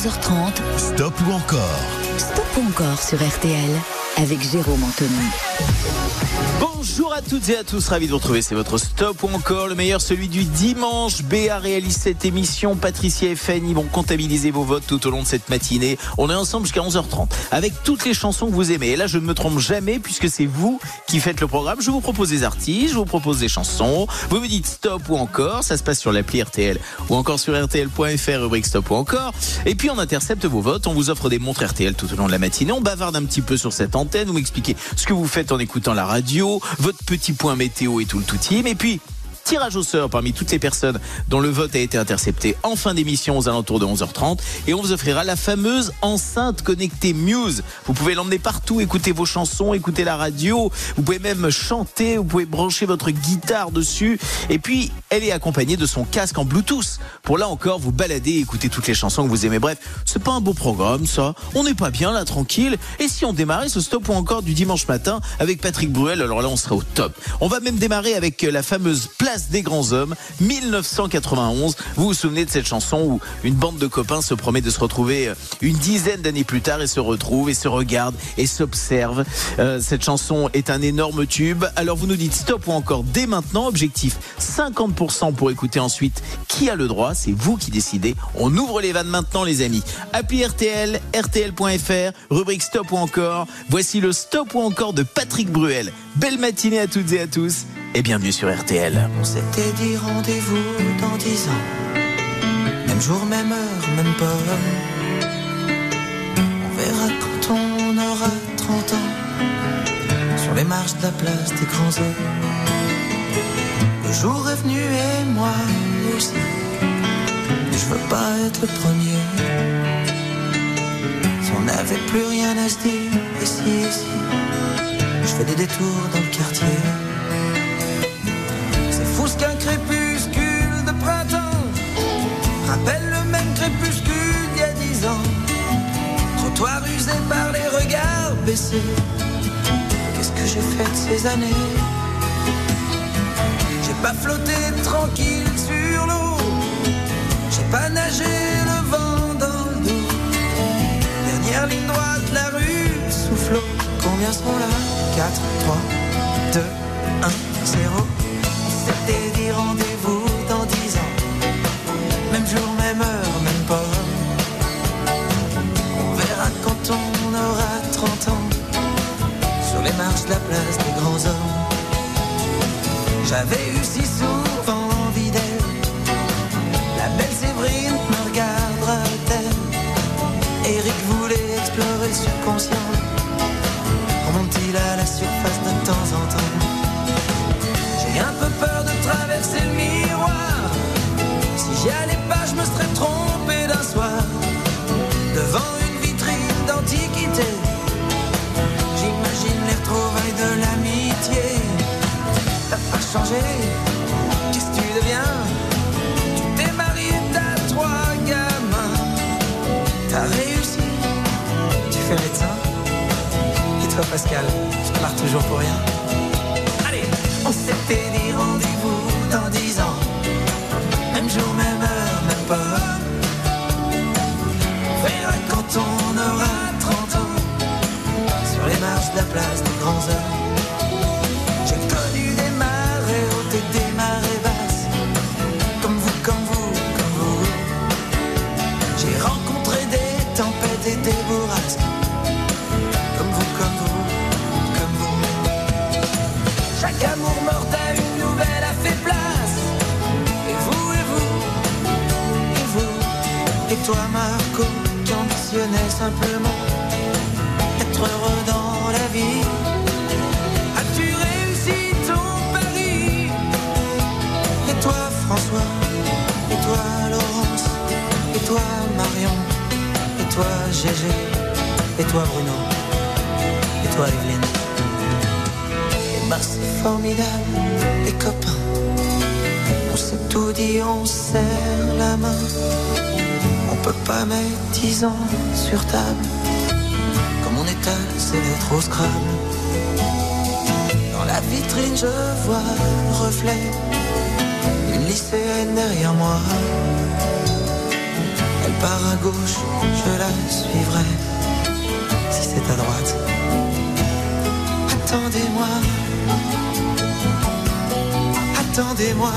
11h30. Stop ou encore Stop ou encore sur RTL avec Jérôme Anthony. Bonjour à toutes et à tous, ravi de vous retrouver. C'est votre stop ou encore le meilleur, celui du dimanche. BA réalise cette émission. Patricia et Fanny vont comptabiliser vos votes tout au long de cette matinée. On est ensemble jusqu'à 11h30 avec toutes les chansons que vous aimez. Et là, je ne me trompe jamais puisque c'est vous qui faites le programme. Je vous propose des artistes, je vous propose des chansons. Vous me dites stop ou encore. Ça se passe sur l'appli RTL ou encore sur RTL.fr, rubrique stop ou encore. Et puis on intercepte vos votes. On vous offre des montres RTL tout au long de la matinée. On bavarde un petit peu sur cette antenne. Vous m'expliquez ce que vous faites en écoutant la radio, votre petit point météo et tout le tout team. Et puis, tirage au sort parmi toutes les personnes dont le vote a été intercepté en fin d'émission aux alentours de 11h30 et on vous offrira la fameuse enceinte connectée Muse. Vous pouvez l'emmener partout, écouter vos chansons, écouter la radio, vous pouvez même chanter, vous pouvez brancher votre guitare dessus et puis elle est accompagnée de son casque en Bluetooth pour là encore vous balader et écouter toutes les chansons que vous aimez. Bref, c'est pas un beau programme ça. On n'est pas bien là tranquille et si on démarrait ce stop ou encore du dimanche matin avec Patrick Bruel, alors là on sera au top. On va même démarrer avec la fameuse place des grands hommes 1991. Vous vous souvenez de cette chanson où une bande de copains se promet de se retrouver une dizaine d'années plus tard et se retrouve et se regarde et s'observe. Euh, cette chanson est un énorme tube. Alors vous nous dites stop ou encore dès maintenant. Objectif 50% pour écouter ensuite qui a le droit. C'est vous qui décidez. On ouvre les vannes maintenant les amis. Appli RTL, RTL.fr, rubrique stop ou encore. Voici le stop ou encore de Patrick Bruel. Belle matinée à toutes et à tous et bienvenue sur RTL. On s'était dit rendez-vous dans dix ans. Même jour, même heure, même pomme. On verra quand on aura 30 ans. Sur les marches de la place des grands hommes. Le jour est venu et moi aussi. Je veux pas être le premier. Si on n'avait plus rien à se dire, ici, ici. Je fais des détours dans le quartier. Ce qu'un crépuscule de printemps rappelle le même crépuscule d'il y a dix ans. Trottoir usé par les regards baissés. Qu'est-ce que j'ai fait de ces années? J'ai pas flotté tranquille sur l'eau. J'ai pas nagé le vent dans le dos. Dernière ligne droite, la rue soufflot. Combien seront là? 4, 3, 2, 1, 0. C'était dit rendez-vous dans 10 ans. Même jour, même heure, même pas. On verra quand on aura 30 ans. Sur les marches de la place des grands hommes. J'avais eu si souvent envie d'elle. La belle Séverine me regardera-t-elle Eric voulait explorer le subconscient. Remonte-t-il à la surface de temps en temps? Traverser le miroir. Si j'y allais pas, je me serais trompé d'un soir. Devant une vitrine d'antiquité. J'imagine les retrouvailles de l'amitié. T'as pas changé, qu'est-ce que tu deviens? Tu t'es marié, t'as trois gamins. T'as réussi, tu fais médecin. Et toi, Pascal, te marre toujours pour rien. Allez, on s'était dit rendez-vous place des grands hommes. J'ai connu des marées hautes et des marées basses. Comme vous, comme vous, comme vous. J'ai rencontré des tempêtes et des bourrasques. Comme vous, comme vous, comme vous. Chaque amour mortel, une nouvelle a fait place. Et vous, et vous, et vous. Et toi, Marco, qui ambitionnais simplement Gégé Et toi, Bruno Et toi, Evelyne Et bah, c'est formidable, les copains. On s'est tout dit, on serre la main. On peut pas mettre dix ans sur table. Comme on étale ses lettres au Scrabble. Dans la vitrine, je vois le reflet d'une lycéenne derrière moi. Part à gauche, je la suivrai. Si c'est à droite. Attendez-moi. Attendez-moi.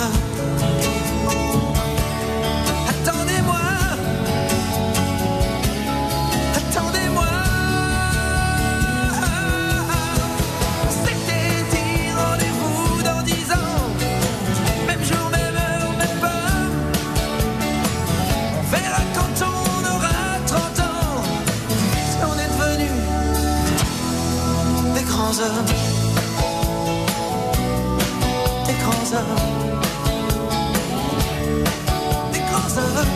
Hommes. Des grands hommes. Des grands hommes.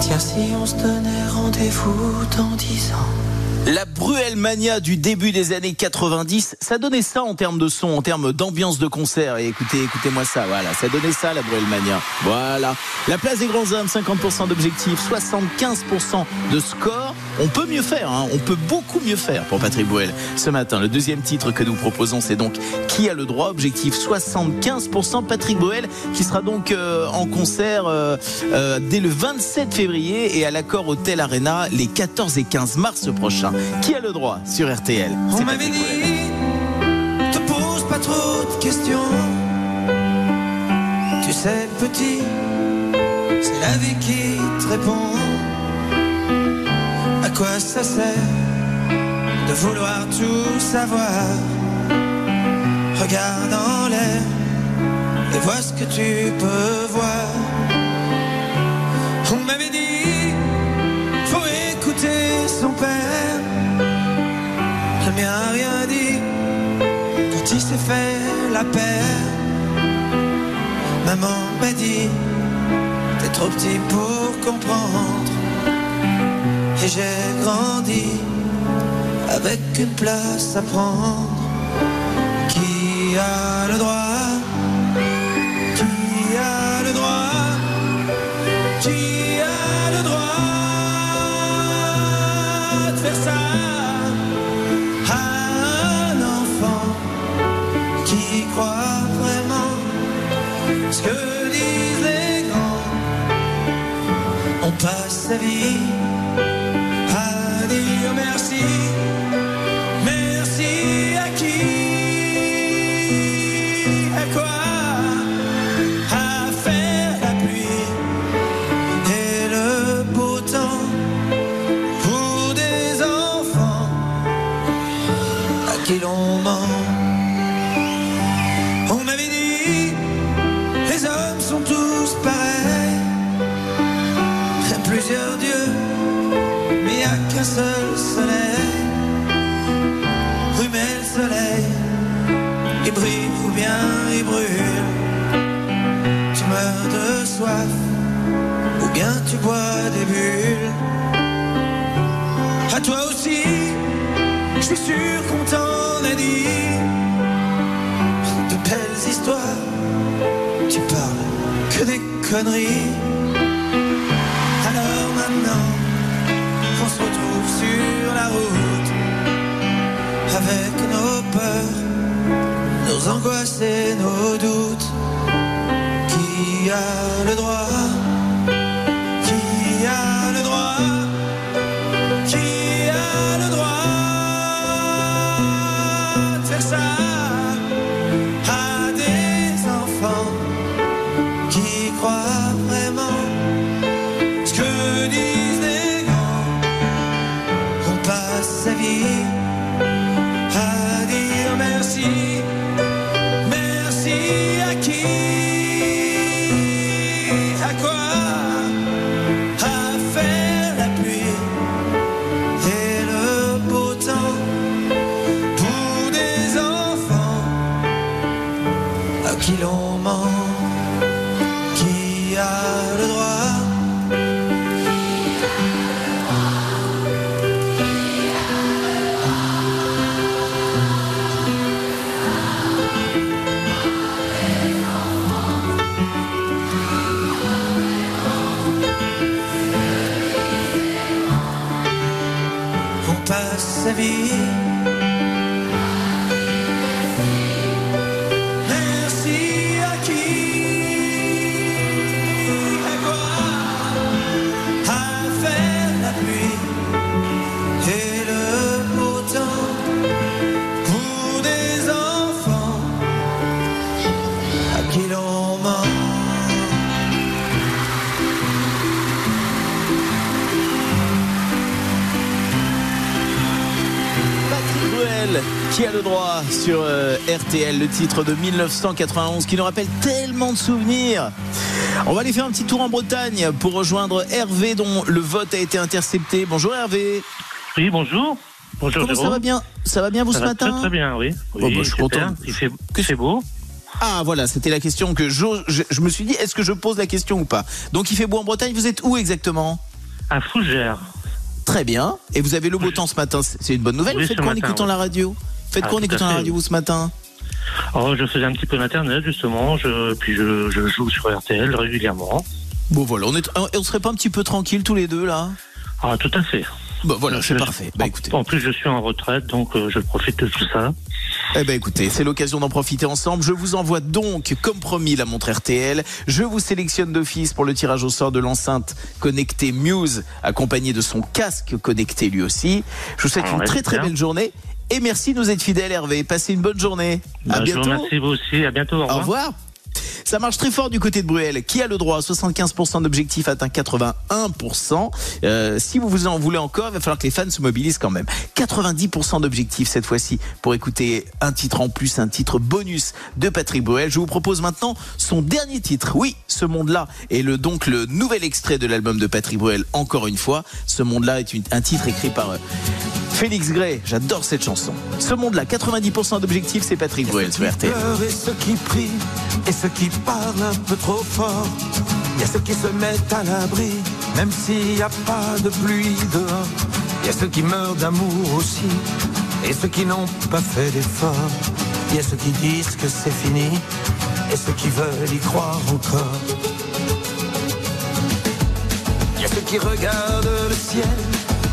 Tiens, si on se donnait rendez-vous dans 10 ans. Mania du début des années 90, ça donnait ça en termes de son, en termes d'ambiance de concert. Et écoutez, écoutez-moi ça, voilà, ça donnait ça la Bruel Mania. Voilà. La place des grands hommes, 50% d'objectifs, 75% de score. On peut mieux faire, hein. on peut beaucoup mieux faire pour Patrick Bruel. Ce matin, le deuxième titre que nous proposons, c'est donc Qui a le droit? Objectif 75%. Patrick Bruel qui sera donc euh, en concert euh, euh, dès le 27 février et à l'accord Hôtel Arena les 14 et 15 mars prochains. Qui a le droit sur RTL On C'est m'avait dit, te pose pas trop de questions. Tu sais, petit, c'est la vie qui te répond. Quoi ça sert de vouloir tout savoir? Regarde en l'air et vois ce que tu peux voir. On m'avait dit, faut écouter son père. Le mien rien dit quand il s'est fait la paire. Maman m'a dit, t'es trop petit pour comprendre. Et j'ai grandi avec une place à prendre. Qui a le droit Qui a le droit Qui a le droit de faire ça à un enfant qui croit vraiment ce que disent les grands. On passe sa vie bulles. À toi aussi, je suis sûr qu'on t'en a dit de belles histoires. Tu parles que des conneries. Alors maintenant, on se retrouve sur la route avec nos peurs, nos angoisses et nos doutes. Qui a le droit qui a le droit sur euh, RTL, le titre de 1991 qui nous rappelle tellement de souvenirs. On va aller faire un petit tour en Bretagne pour rejoindre Hervé dont le vote a été intercepté. Bonjour Hervé. Oui, bonjour. Bonjour Comment ça va bien? Ça va bien vous Ça ce matin? Très, très bien, oui. Oui, bah, je suis content. Il fait, Que- c'est beau. Ah voilà, c'était la question que je, je me suis dit, est-ce que je pose la question ou pas? Donc il fait beau en Bretagne, vous êtes où exactement? À Fougères. Très bien. Et vous avez le beau temps ce matin, c'est une bonne nouvelle. Oui, vous faites quoi en écoutant oui. la radio? Faites Ah, quoi en écoutant la radio ce matin Oh, je faisais un petit peu d'internet justement, je, puis je, je joue sur RTL régulièrement. Bon voilà, on, est, on serait pas un petit peu tranquille tous les deux là Ah, tout à fait. Bah voilà, c'est parfait. Bah en- écoutez. En plus, je suis en retraite, donc euh, je profite de tout ça. Eh ben écoutez, c'est l'occasion d'en profiter ensemble. Je vous envoie donc, comme promis, la montre RTL. Je vous sélectionne d'office pour le tirage au sort de l'enceinte connectée Muse, accompagnée de son casque connecté lui aussi. Je vous souhaite Ah une très très super. belle journée. Et merci de nous être fidèles, Hervé. Passez une bonne journée. à Bah, je vous bientôt. remercie vous aussi. À bientôt. Au Au revoir. Ça marche très fort du côté de Bruel. Qui a le droit? 75% d'objectifs atteint 81%. Euh, si vous vous en voulez encore, il va falloir que les fans se mobilisent quand même. 90% d'objectifs cette fois-ci pour écouter un titre en plus, un titre bonus de Patrick Bruel. Je vous propose maintenant son dernier titre. Oui, ce monde-là est le, donc le nouvel extrait de l'album de Patrick Bruel. Encore une fois, ce monde-là est une- un titre écrit par euh, Félix Gray. J'adore cette chanson. Ce monde-là, 90% d'objectifs, c'est Patrick Bruel sur RTL. et ceux qui prient et ceux qui parlent un peu trop fort. Il y a ceux qui se mettent à l'abri, même s'il n'y a pas de pluie dehors. Il y a ceux qui meurent d'amour aussi et ceux qui n'ont pas fait d'effort. Il y a ceux qui disent que c'est fini et ceux qui veulent y croire encore. Il y a ceux qui regardent le ciel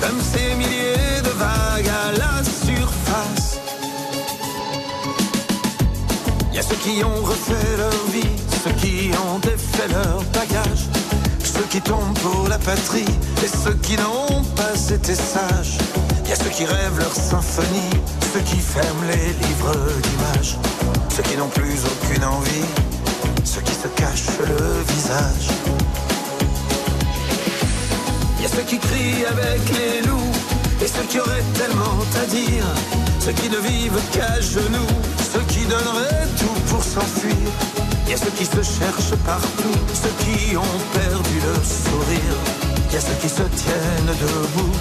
comme ces milliers de vagues à la surface. Y a ceux qui ont refait leur vie, ceux qui ont défait leur bagage, ceux qui tombent pour la patrie et ceux qui n'ont pas été sages. Y a ceux qui rêvent leur symphonie, ceux qui ferment les livres d'images, ceux qui n'ont plus aucune envie, ceux qui se cachent le visage. Y a ceux qui crient avec les loups et ceux qui auraient tellement à dire. Ceux qui ne vivent qu'à genoux, ceux qui donneraient tout pour s'enfuir. Y a ceux qui se cherchent partout, ceux qui ont perdu le sourire. Y a ceux qui se tiennent debout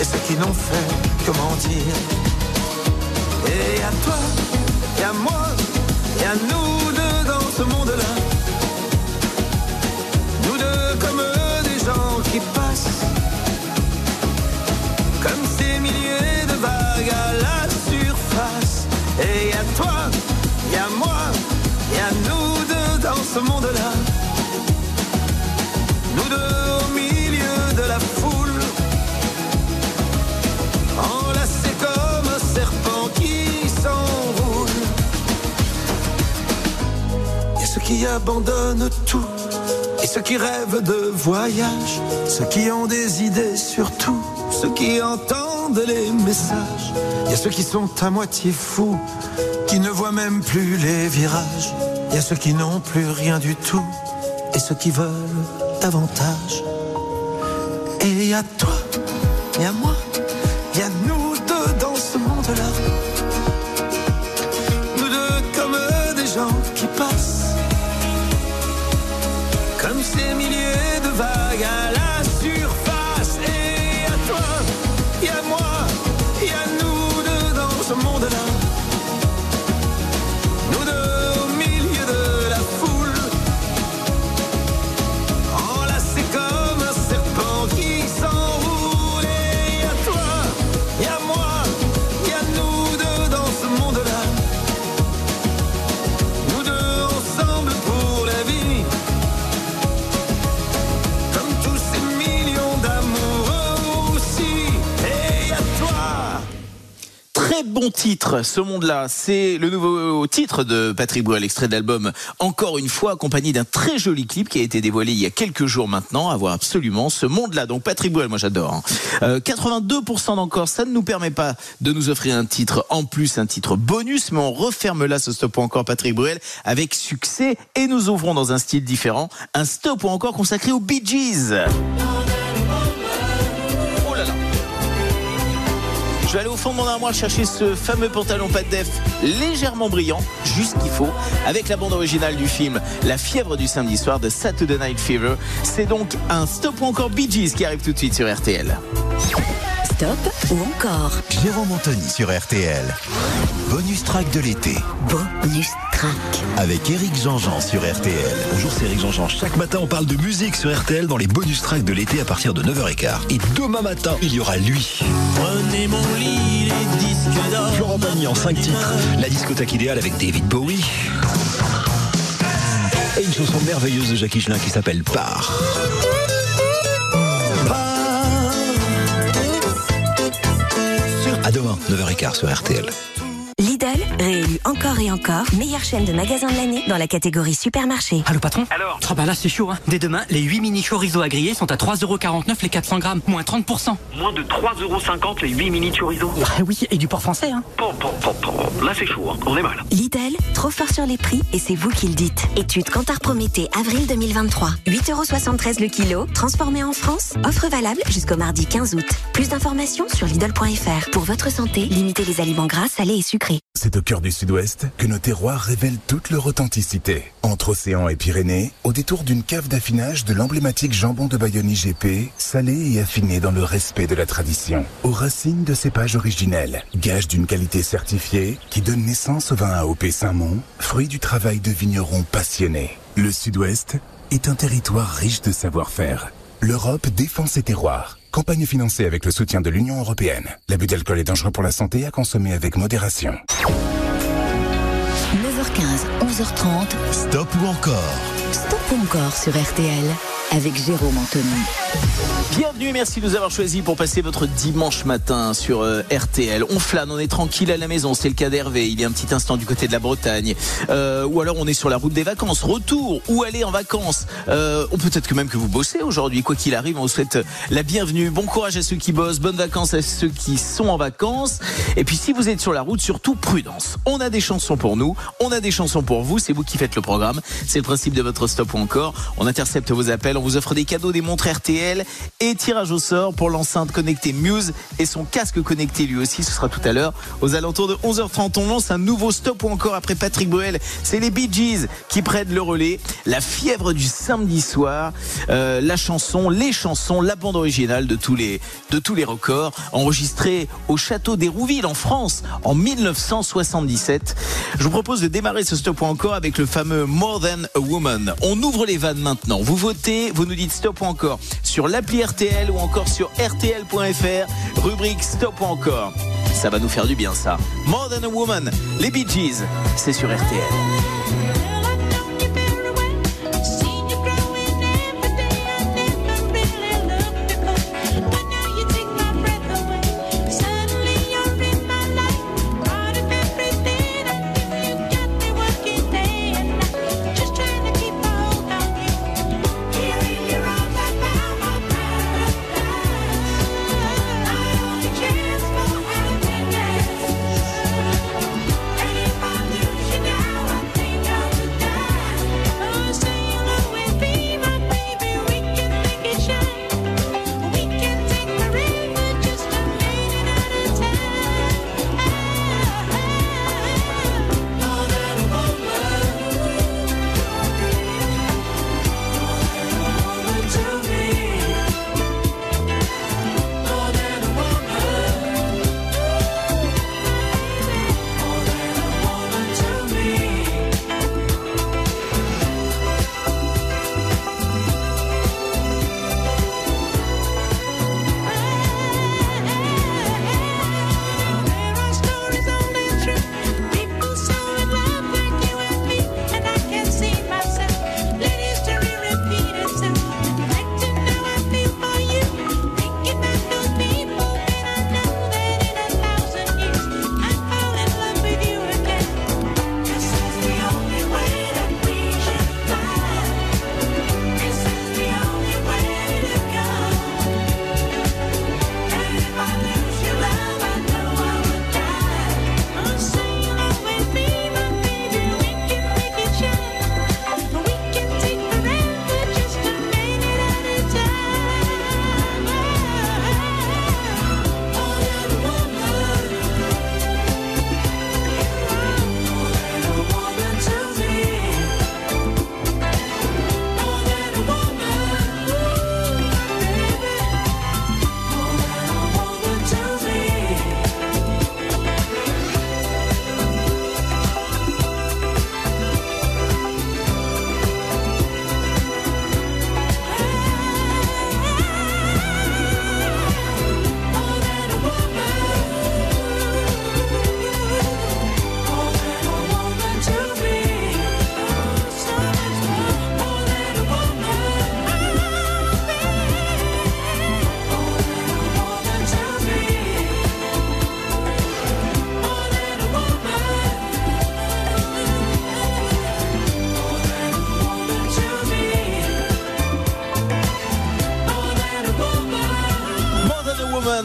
et ceux qui n'ont fait que mentir. Et à toi, et à moi, et à nous deux dans ce monde-là. Nous deux comme des gens qui passent Milliers de vagues à la surface. Et à toi, et à moi, et à nous deux dans ce monde-là. Nous deux au milieu de la foule. Enlacés comme un serpent qui s'enroule y a ceux qui abandonnent tout. Et ceux qui rêvent de voyage, ceux qui ont des idées sur tout, ceux qui entendent les messages. Il y a ceux qui sont à moitié fous, qui ne voient même plus les virages. Il y a ceux qui n'ont plus rien du tout et ceux qui veulent davantage. Et à toi, et à moi, et à nous bon titre, ce monde-là. C'est le nouveau titre de Patrick Bruel, extrait de l'album Encore une fois, accompagné d'un très joli clip qui a été dévoilé il y a quelques jours maintenant. À voir absolument ce monde-là. Donc Patrick Bruel, moi j'adore. 82% hein. d'encore, ça ne nous permet pas de nous offrir un titre en plus, un titre bonus, mais on referme là ce stop ou encore Patrick Bruel avec succès et nous ouvrons dans un style différent, un stop ou encore consacré aux Bee Gees. Vais aller au fond de mon armoire chercher ce fameux pantalon pas légèrement brillant, juste qu'il faut, avec la bande originale du film La fièvre du samedi soir de Saturday Night Fever. C'est donc un stop ou encore Bee Gees qui arrive tout de suite sur RTL. Stop ou encore Jérôme Anthony sur RTL. Bonus track de l'été. Bonus track. Avec Eric Jean-Jean sur RTL. Bonjour, c'est Eric Jean-Jean. Chaque matin, on parle de musique sur RTL dans les bonus tracks de l'été à partir de 9h15. Et demain matin, il y aura lui. Prenez mon lit, les disques d'or. Florent Pagny en 5 titres. La discothèque idéale avec David Bowie. Et une chanson merveilleuse de Jackie Chelin qui s'appelle Par. Demain, 9h15 sur RTL. Réélu encore et encore meilleure chaîne de magasins de l'année dans la catégorie supermarché. Allô patron Alors Ah bah là c'est chaud hein. Dès demain, les 8 mini chorizo à griller sont à 3,49€ les 400 grammes, moins 30%. Moins de 3,50€ les 8 mini chorizo. Ah oui, et du porc français hein. Bon, bon, bon. Là c'est chaud, hein. on est mal. Lidl, trop fort sur les prix et c'est vous qui le dites. Étude Cantar Prométhée, avril 2023. 8,73€ le kilo, transformé en France. Offre valable jusqu'au mardi 15 août. Plus d'informations sur Lidl.fr. Pour votre santé, limitez les aliments gras, salés et sucrés. C'est cœur du sud-ouest que nos terroirs révèlent toute leur authenticité. Entre océan et Pyrénées, au détour d'une cave d'affinage de l'emblématique jambon de Bayonne IGP, salé et affiné dans le respect de la tradition. Aux racines de cépages originels, gage d'une qualité certifiée qui donne naissance au vin AOP Saint-Mont, fruit du travail de vignerons passionnés. Le sud-ouest est un territoire riche de savoir-faire. L'Europe défend ses terroirs. Campagne financée avec le soutien de l'Union européenne. L'abus d'alcool est dangereux pour la santé à consommer avec modération. 9h15, 11h30. Stop ou encore Stop encore sur RTL avec Jérôme Anthony. Bienvenue et merci de nous avoir choisis pour passer votre dimanche matin sur euh, RTL. On flâne, on est tranquille à la maison, c'est le cas d'Hervé, il y a un petit instant du côté de la Bretagne. Euh, ou alors on est sur la route des vacances, retour ou aller en vacances. Euh, ou peut-être que même que vous bossez aujourd'hui, quoi qu'il arrive, on vous souhaite la bienvenue. Bon courage à ceux qui bossent, bonnes vacances à ceux qui sont en vacances. Et puis si vous êtes sur la route, surtout prudence. On a des chansons pour nous, on a des chansons pour vous, c'est vous qui faites le programme. C'est le principe de votre stop ou encore. On intercepte vos appels, on vous offre des cadeaux, des montres RTL et tirage au sort pour l'enceinte connectée Muse et son casque connecté lui aussi. Ce sera tout à l'heure aux alentours de 11h30. On lance un nouveau stop ou encore après Patrick Bruel. C'est les Bee Gees qui prennent le relais. La fièvre du samedi soir, euh, la chanson, les chansons, la bande originale de tous les de tous les records enregistrés au château d'Hérouville en France en 1977. Je vous propose de démarrer ce stop ou encore avec le fameux More Than a Woman. On ouvre les vannes maintenant. Vous votez, vous nous dites stop encore sur l'appli RTL ou encore sur RTL.fr, rubrique stop encore. Ça va nous faire du bien ça. More Than a Woman, les Bee Gees, c'est sur RTL.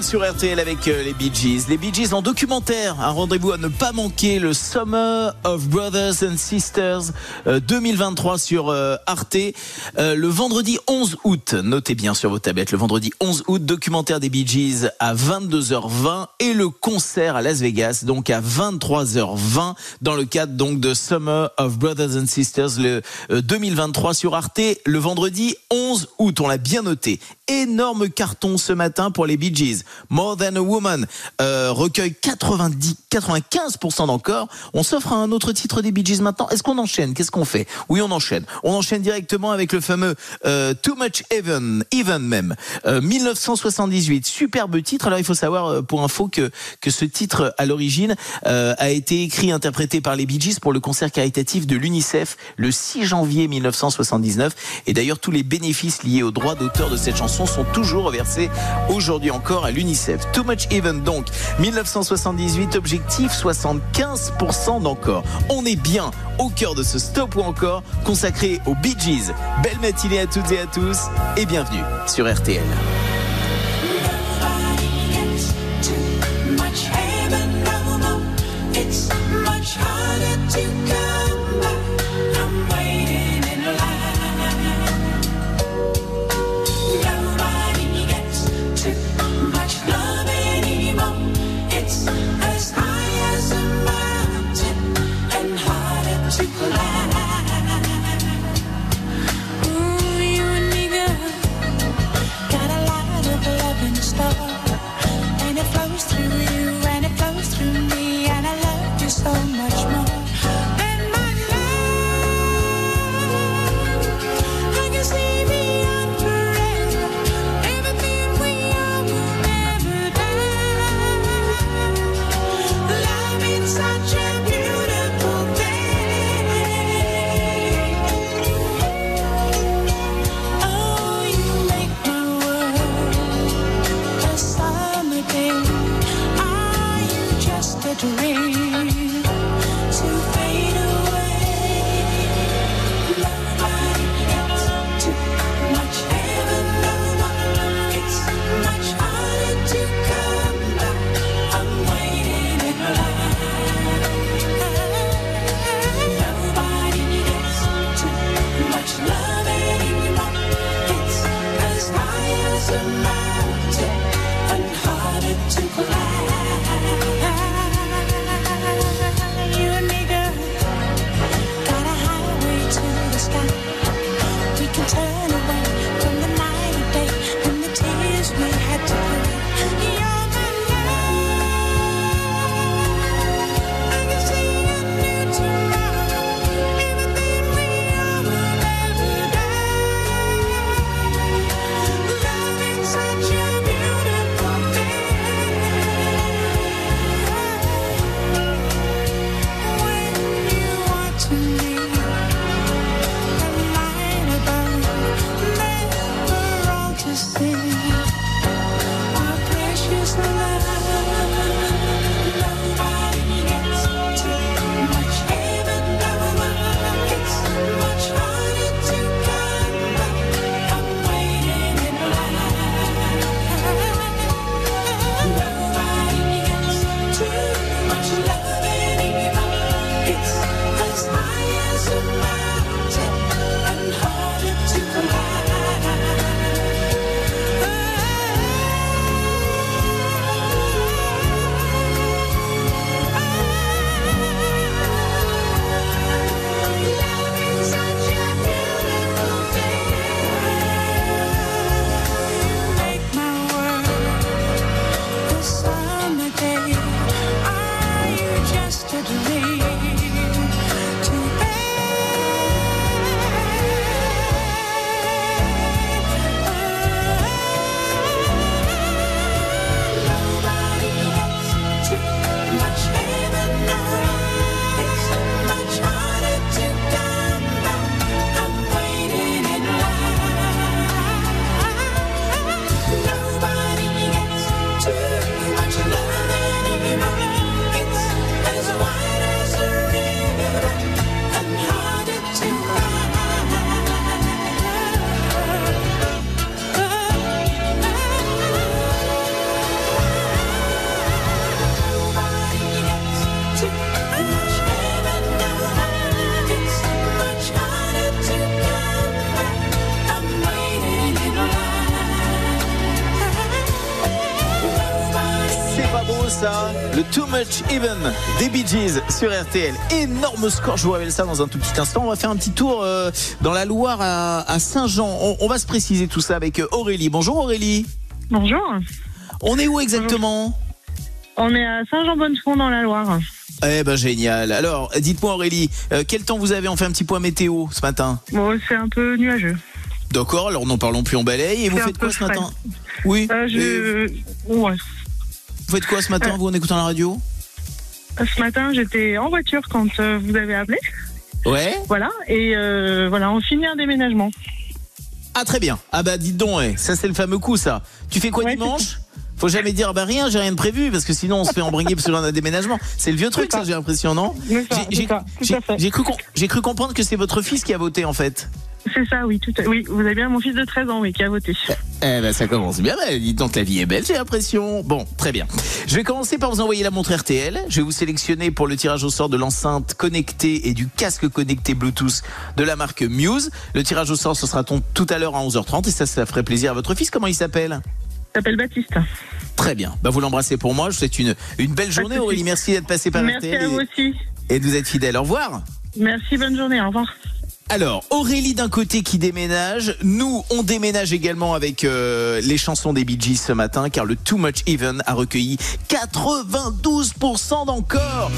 Sur RTL avec euh, les Bee Gees. Les Bee Gees en documentaire. Un rendez-vous à ne pas manquer. Le Summer of Brothers and Sisters euh, 2023 sur euh, Arte. Euh, le vendredi 11 août. Notez bien sur vos tablettes. Le vendredi 11 août, documentaire des Bee Gees à 22h20 et le concert à Las Vegas donc à 23h20 dans le cadre donc de Summer of Brothers and Sisters le euh, 2023 sur Arte le vendredi 11 août. On l'a bien noté. Énorme carton ce matin pour les Bee Gees. More Than a Woman euh, recueille 90, 95% d'encore. On s'offre un autre titre des Bee Gees maintenant. Est-ce qu'on enchaîne? Qu'est-ce qu'on fait? Oui, on enchaîne. On enchaîne directement avec le fameux euh, Too Much Even, Even même. Euh, 1978, superbe titre. Alors il faut savoir euh, pour info que que ce titre à l'origine euh, a été écrit, interprété par les Bee Gees pour le concert caritatif de l'UNICEF le 6 janvier 1979. Et d'ailleurs tous les bénéfices liés aux droits d'auteur de cette chanson sont toujours reversés aujourd'hui encore à l'UNICEF. Too Much Even donc 1978, objectif 75% d'encore. On est bien au cœur de ce stop ou encore consacré aux Bee Gees. Belle matinée à toutes et à tous et bienvenue sur RTL. sun. Even des Bee Gees sur RTL. Énorme score, je vous révèle ça dans un tout petit instant. On va faire un petit tour euh, dans la Loire à, Saint-Jean. On, on, va se préciser tout ça avec euh, Aurélie. Bonjour Aurélie. Bonjour. On est où exactement? On est à Saint-Jean-Bonnefond dans la Loire. Eh ben génial. Alors, dites-moi Aurélie, euh, quel temps vous avez? On fait un petit point météo ce matin. Bon, c'est un peu nuageux. D'accord, alors n'en parlons plus, en balaye. Et vous faites quoi ce matin? Oui. Euh, je... ouais. Vous faites quoi ce matin, vous, en écoutant la radio? Ce matin, j'étais en voiture quand vous avez appelé. Ouais. Voilà, et voilà, on finit un déménagement. Ah très bien. Ah bah dites donc, ça c'est le fameux coup ça. Tu fais quoi dimanche faut jamais dire bah rien, j'ai rien de prévu parce que sinon on se fait embringuer sur un déménagement. C'est le vieux truc ça, j'ai l'impression, non J'ai cru, cru comprendre que c'est votre fils qui a voté en fait. C'est ça, oui, tout oui. Vous avez bien mon fils de 13 ans, oui, qui a voté. Eh, ben, ça commence bien. Ben, dites donc, la vie est belle, j'ai l'impression. Bon, très bien. Je vais commencer par vous envoyer la montre RTL. Je vais vous sélectionner pour le tirage au sort de l'enceinte connectée et du casque connecté Bluetooth de la marque Muse. Le tirage au sort, ce sera tout à l'heure à 11h30 et ça, ça ferait plaisir à votre fils. Comment il s'appelle? S'appelle Baptiste. Très bien. Bah, vous l'embrassez pour moi. Je vous souhaite une, une belle journée, Aurélie. Merci d'être passé par Merci à vous aussi. Et de vous être fidèle. Au revoir. Merci, bonne journée. Au revoir. Alors, Aurélie d'un côté qui déménage, nous on déménage également avec euh, les chansons des Bee Gees ce matin car le Too Much Even a recueilli 92% d'encore.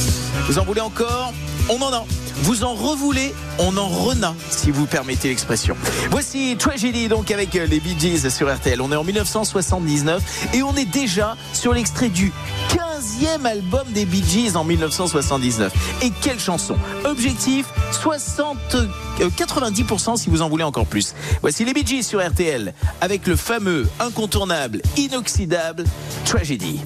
Vous en voulez encore? On en a. Vous en revoulez? On en rena, si vous permettez l'expression. Voici Tragedy donc avec euh, les Bee Gees sur RTL. On est en 1979 et on est déjà sur l'extrait du 15e album des Bee Gees en 1979. Et quelle chanson? Objectif 60 90% si vous en voulez encore plus. Voici les Bee Gees sur RTL avec le fameux, incontournable, inoxydable Tragedy.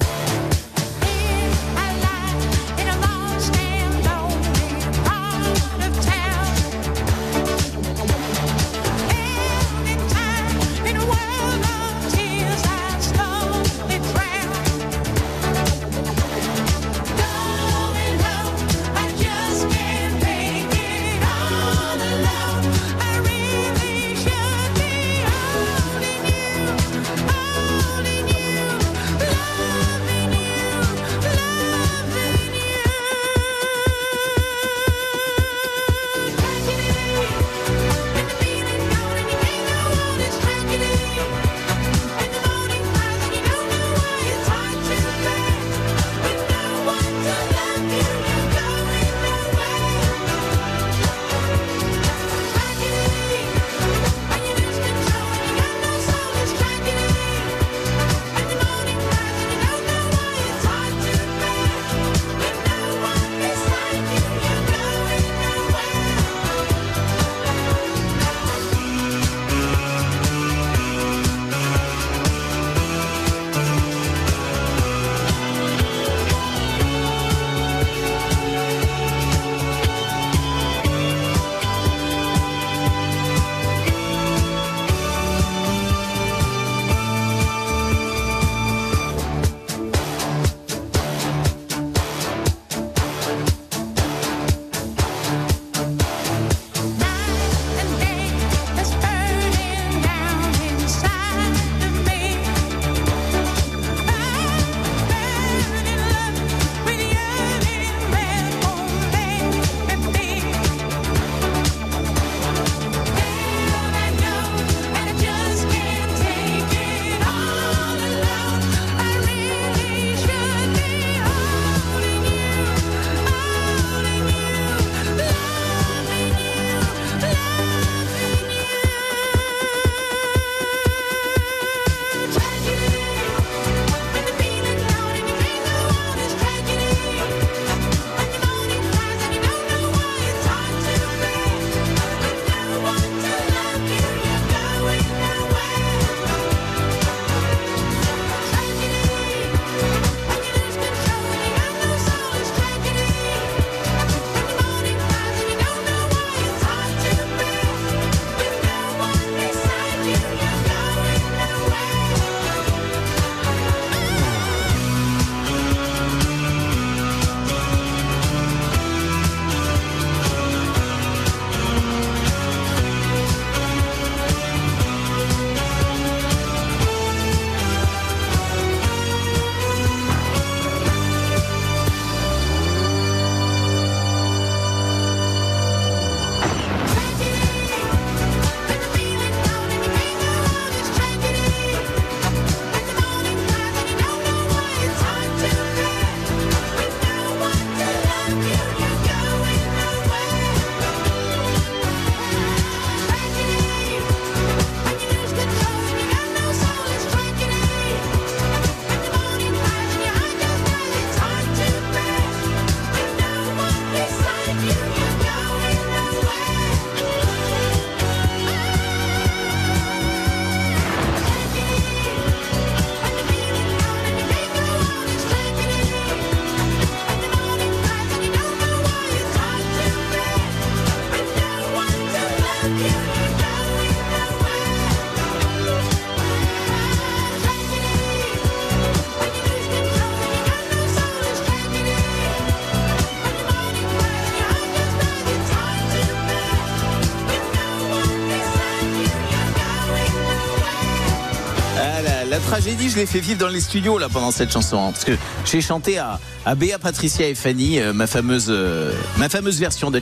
Je l'ai fait vivre dans les studios là pendant cette chanson, hein, parce que j'ai chanté à, Béa, Patricia et Fanny euh, ma fameuse euh, ma fameuse version de.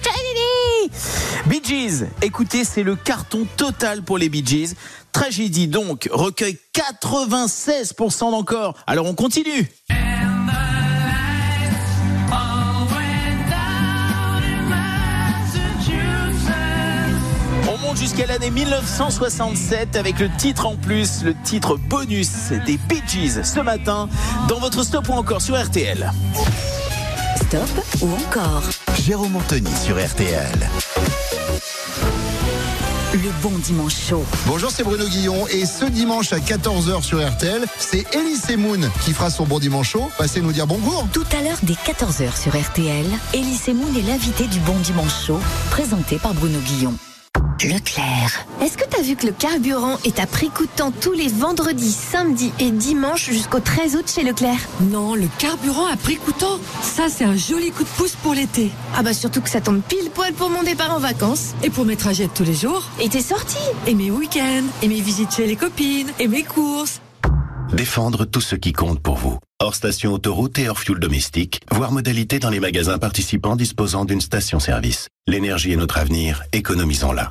Bee Gees. Écoutez, c'est le carton total pour les Bee Gees. Tragédie donc recueille 96% d'encore. Alors on continue. Jusqu'à l'année 1967 avec le titre en plus, le titre bonus des Bee Gees ce matin dans votre stop ou encore sur RTL. Stop ou encore Jérôme Anthony sur RTL. le bon dimanche chaud. Bonjour, c'est Bruno Guillon et ce dimanche à 14h sur RTL, c'est Elise Moon qui fera son bon dimanche chaud. Passez nous dire bonjour. Tout à l'heure dès 14h sur RTL, Elise Moon est l'invité du Bon Dimanche Chaud, présenté par Bruno Guillon. Leclerc. Est-ce que t'as vu que le carburant est à prix coûtant tous les vendredis, samedis et dimanches jusqu'au 13 août chez Leclerc Non, le carburant à prix coûtant, ça c'est un joli coup de pouce pour l'été. Ah bah surtout que ça tombe pile poil pour mon départ en vacances. Et pour mes trajets de tous les jours. Et tes sorties. Et mes week-ends. Et mes visites chez les copines. Et mes courses. Défendre tout ce qui compte pour vous. Hors station autoroute et hors fuel domestique, voire modalité dans les magasins participants disposant d'une station-service. L'énergie est notre avenir, économisons-la.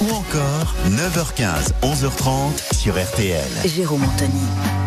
Ou encore 9h15, 11h30 sur RTL. Jérôme Anthony.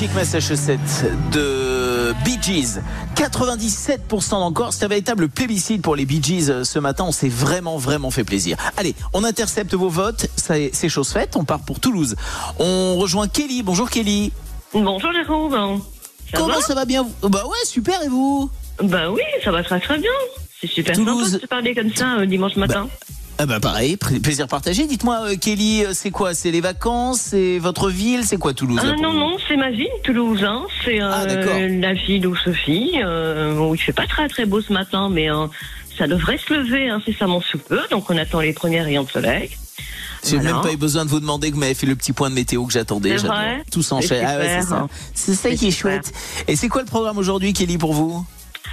Magnifique Massachusetts de Bee Gees. 97% d'encore. C'est un véritable plébiscite pour les Bee Gees euh, ce matin. On s'est vraiment, vraiment fait plaisir. Allez, on intercepte vos votes. C'est chose faite. On part pour Toulouse. On rejoint Kelly. Bonjour Kelly. Bonjour Jérôme. Ça Comment va ça va bien? Bah ouais, super. Et vous? Bah oui, ça va très très bien. C'est super Toulouse. sympa de te parler comme ça euh, dimanche matin. Ah bah pareil, plaisir partagé. Dites-moi euh, Kelly, euh, c'est quoi? C'est les vacances? C'est votre ville? C'est quoi Toulouse Ah non, non, c'est ma ville, Toulouse. Hein. C'est euh, Ah, d'accord. la ville où Sophie. Euh, bon, il fait pas très très beau ce matin, mais euh, ça devrait se lever incessamment sous peu, donc on attend les premiers rayons de soleil. J'ai Voilà. même pas eu besoin de vous demander que vous m'avez fait le petit point de météo que j'attendais. Tout s'enchaîne. C'est Ah ouais, c'est super. ça. C'est ça C'est qui est super. chouette. Et c'est quoi le programme aujourd'hui, Kelly, pour vous?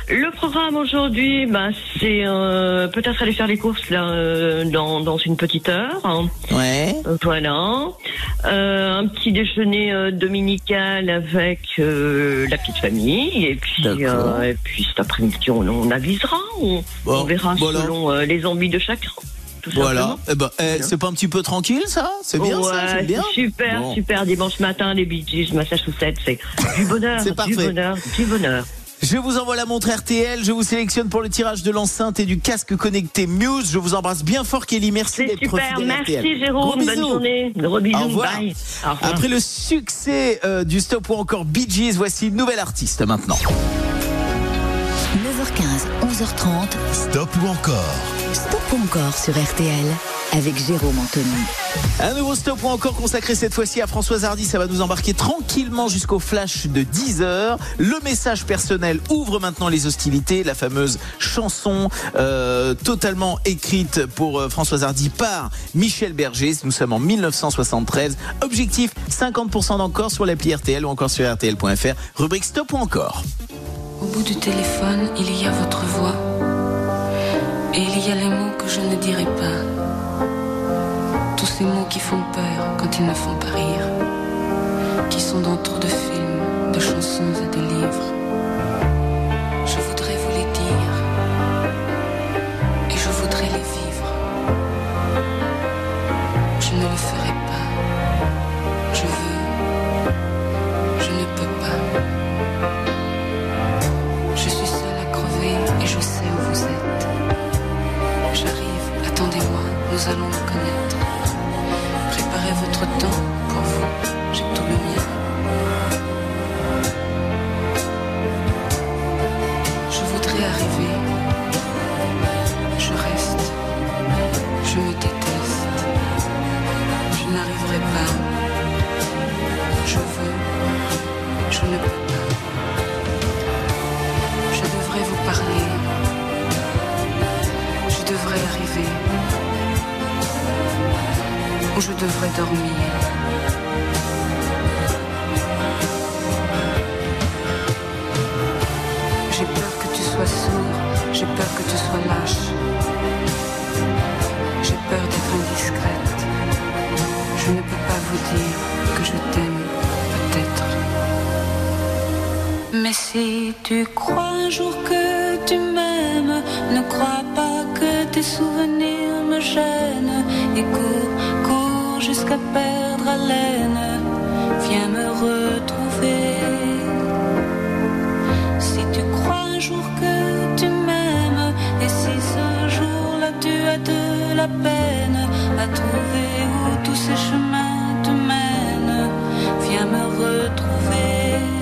Le programme aujourd'hui, bah, c'est euh, peut-être aller faire les courses là euh, dans, dans une petite heure. hein. Ouais. Euh, Voilà. Euh, un petit déjeuner euh, dominical avec euh, la petite famille et puis euh, et puis cet après-midi on, on avisera, on, Bon, on verra voilà. selon euh, les envies de chacun. Voilà. Eh ben, eh, c'est pas un petit peu tranquille, ça? C'est bien, ça? Ouais, J'aime bien? Super, Bon. super. Dimanche matin, les Bee Gees, Massachusetts, c'est du bonheur, C'est du parfait. bonheur, du bonheur. Je vous envoie la montre RTL. Je vous sélectionne pour le tirage de l'enceinte et du casque connecté Muse. Je vous embrasse bien fort, Kelly. Merci C'est d'être super, merci RTL. Jérôme, Gros bonne journée. Gros bisous, Au revoir. bye. Au revoir. Après le succès euh, du stop ou encore Bee Gees, voici une nouvelle artiste maintenant. 9h15, 11h30. Stop ou encore Stop ou encore sur RTL avec Jérôme Anthony. Un nouveau stop ou encore consacré cette fois-ci à Françoise Hardy. Ça va nous embarquer tranquillement jusqu'au flash de 10h. Le message personnel ouvre maintenant les hostilités. La fameuse chanson euh, totalement écrite pour euh, Françoise Hardy par Michel Berger. Nous sommes en 1973. Objectif 50% d'encore sur l'appli RTL ou encore sur RTL.fr. Rubrique stop ou encore. Au bout du téléphone, il y a votre voix. Et il y a les mots que je ne dirai pas. Tous ces mots qui font peur quand ils ne font pas rire. Qui sont dans trop de films, de chansons et de livres. Attendez-moi, Mais si tu crois un jour que tu m'aimes, ne crois pas que tes souvenirs me gênent. Et cours, cours jusqu'à perdre haleine. Viens me retrouver. Si tu crois un jour que tu m'aimes, et si ce jour-là tu as de la peine à trouver où tous ces chemins te mènent, viens me retrouver.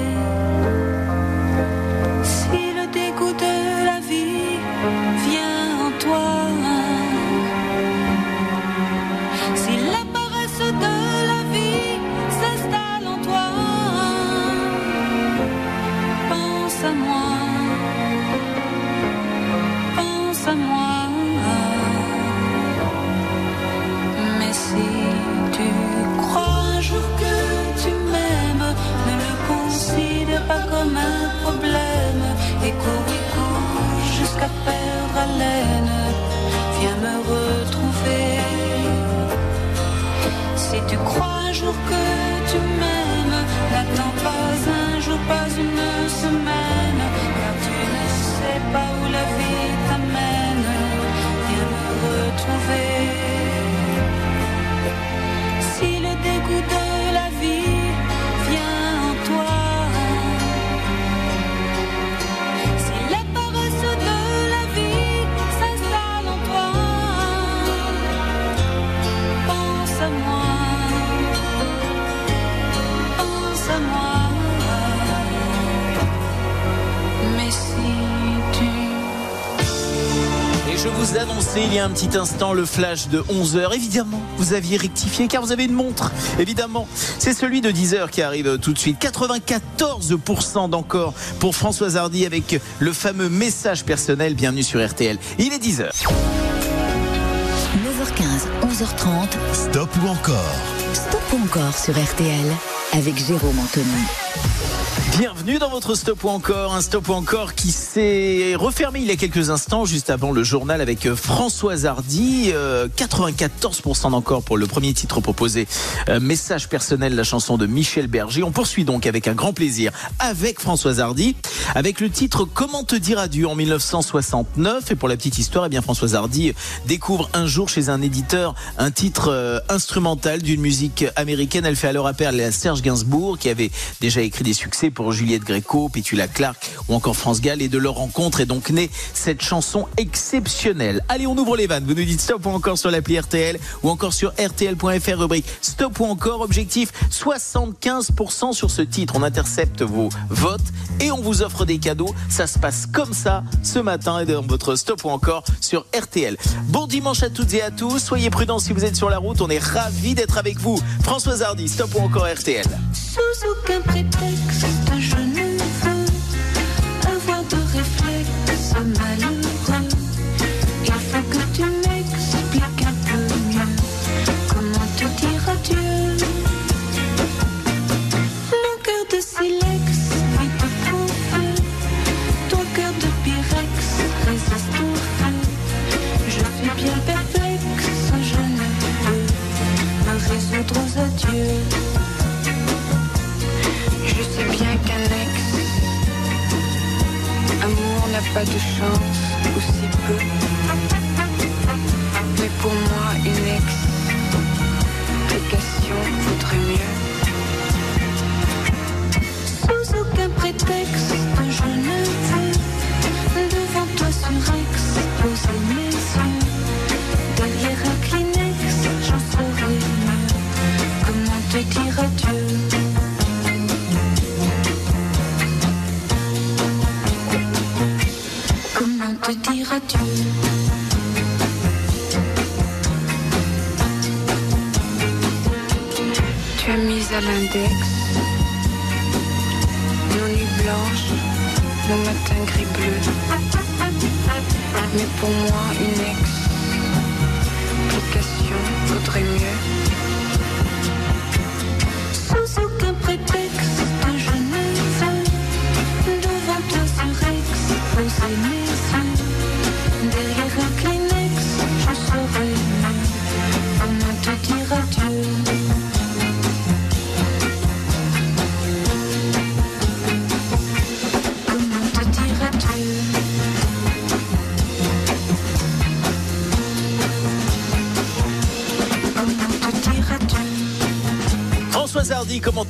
Un problème. Et cours jusqu'à perdre haleine. Viens me retrouver. Si tu crois un jour que je vous annonçais il y a un petit instant le flash de 11h. Évidemment, vous aviez rectifié car vous avez une montre. Évidemment, c'est celui de 10h qui arrive tout de suite. 94% d'encore pour Françoise Hardy avec le fameux message personnel. Bienvenue sur RTL. Il est 10h. 9h15, 11h30. Stop ou encore? Stop ou encore sur RTL avec Jérôme Anthony. Bienvenue dans votre stop ou encore, un stop ou encore qui s'est refermé il y a quelques instants, juste avant le journal avec euh, Françoise Hardy. Euh, 94% d'encore pour le premier titre proposé. Euh, message personnel, la chanson de Michel Berger. On poursuit donc avec un grand plaisir avec Françoise Hardy, avec le titre Comment te dire adieu en 1969. Et pour la petite histoire, eh bien Françoise Hardy découvre un jour chez un éditeur un titre euh, instrumental d'une musique américaine. Elle fait alors appel à Serge Gainsbourg qui avait déjà écrit des succès pour Juliette Gréco, Petula Clark ou encore France Gall. Et de leur rencontre est donc née cette chanson exceptionnelle. Allez, on ouvre les vannes. Vous nous dites stop ou encore sur l'appli RTL ou encore sur RTL.fr rubrique stop ou encore. Objectif 75% sur ce titre. On intercepte vos votes et on vous offre des cadeaux. Ça se passe comme ça ce matin et dans votre stop ou encore sur RTL. Bon dimanche à toutes et à tous. Soyez prudents si vous êtes sur la route. On est ravis d'être avec vous. Françoise Hardy, stop ou encore RTL. Sous aucun prétexte, Je sais bien qu'un ex, amour n'a pas de chance, ou si peu.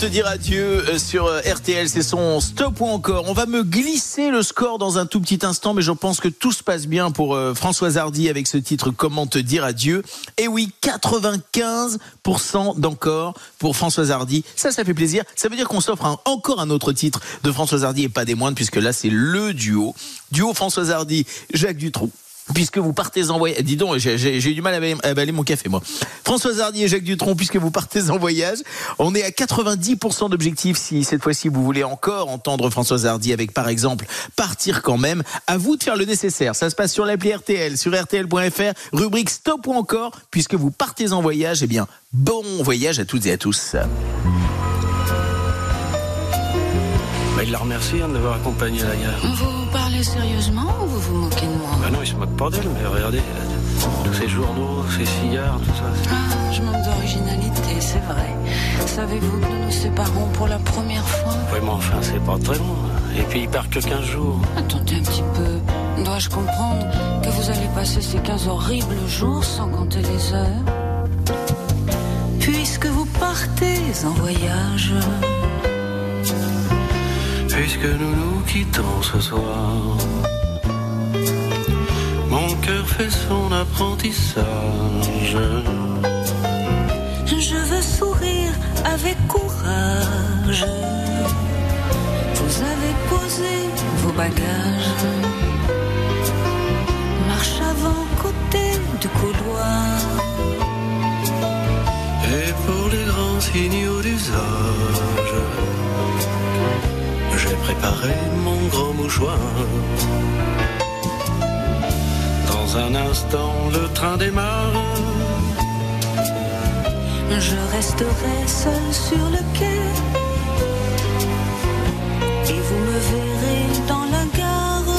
Te dire adieu euh, sur euh, RTL, c'est son stop ou encore. On va me glisser le score dans un tout petit instant, mais je pense que tout se passe bien pour euh, Françoise Hardy avec ce titre Comment te dire adieu. Et oui, 95% d'encore pour Françoise Hardy. Ça, ça fait plaisir. Ça veut dire qu'on s'offre encore un autre titre de Françoise Hardy et pas des moindres, puisque là, c'est le duo. Duo Françoise Hardy, Jacques Dutroux. Puisque vous partez en voyage, dis donc, j'ai- eu du mal à avaler- mon café, moi. Françoise Hardy et Jacques Dutronc, puisque vous partez en voyage, on est à 90% d'objectifs si cette fois-ci vous voulez encore entendre Françoise Hardy avec, par exemple, partir quand même. À vous de faire le nécessaire. Ça se passe sur l'appli RTL, sur RTL.fr, rubrique stop ou encore, puisque vous partez en voyage, eh bien, bon voyage à toutes et à tous. Bah, il la remercie hein, de l'avoir accompagné à la gare. Vous parlez sérieusement ou vous vous moquez de moi? Bah non, il se moque pas d'elle, mais regardez, euh, tous ces journaux, ces cigares, tout ça. Ah, je manque d'originalité, c'est vrai. Savez-vous que nous nous séparons pour la première fois? Oui, mais enfin, c'est pas très long. Et puis il part que 15 jours. Attendez un petit peu. Dois-je comprendre que vous allez passer ces 15 horribles jours sans compter les heures? Puisque vous partez en voyage puisque nous nous quittons ce soir. Mon cœur fait son apprentissage. Je veux sourire avec courage. Vous avez posé vos bagages. Marche avant côté du couloir. Et pour les grands signaux d'usage j'ai préparé mon grand mouchoir. Dans un instant, le train démarre. Je resterai seul sur le quai. Et vous me verrez dans la gare.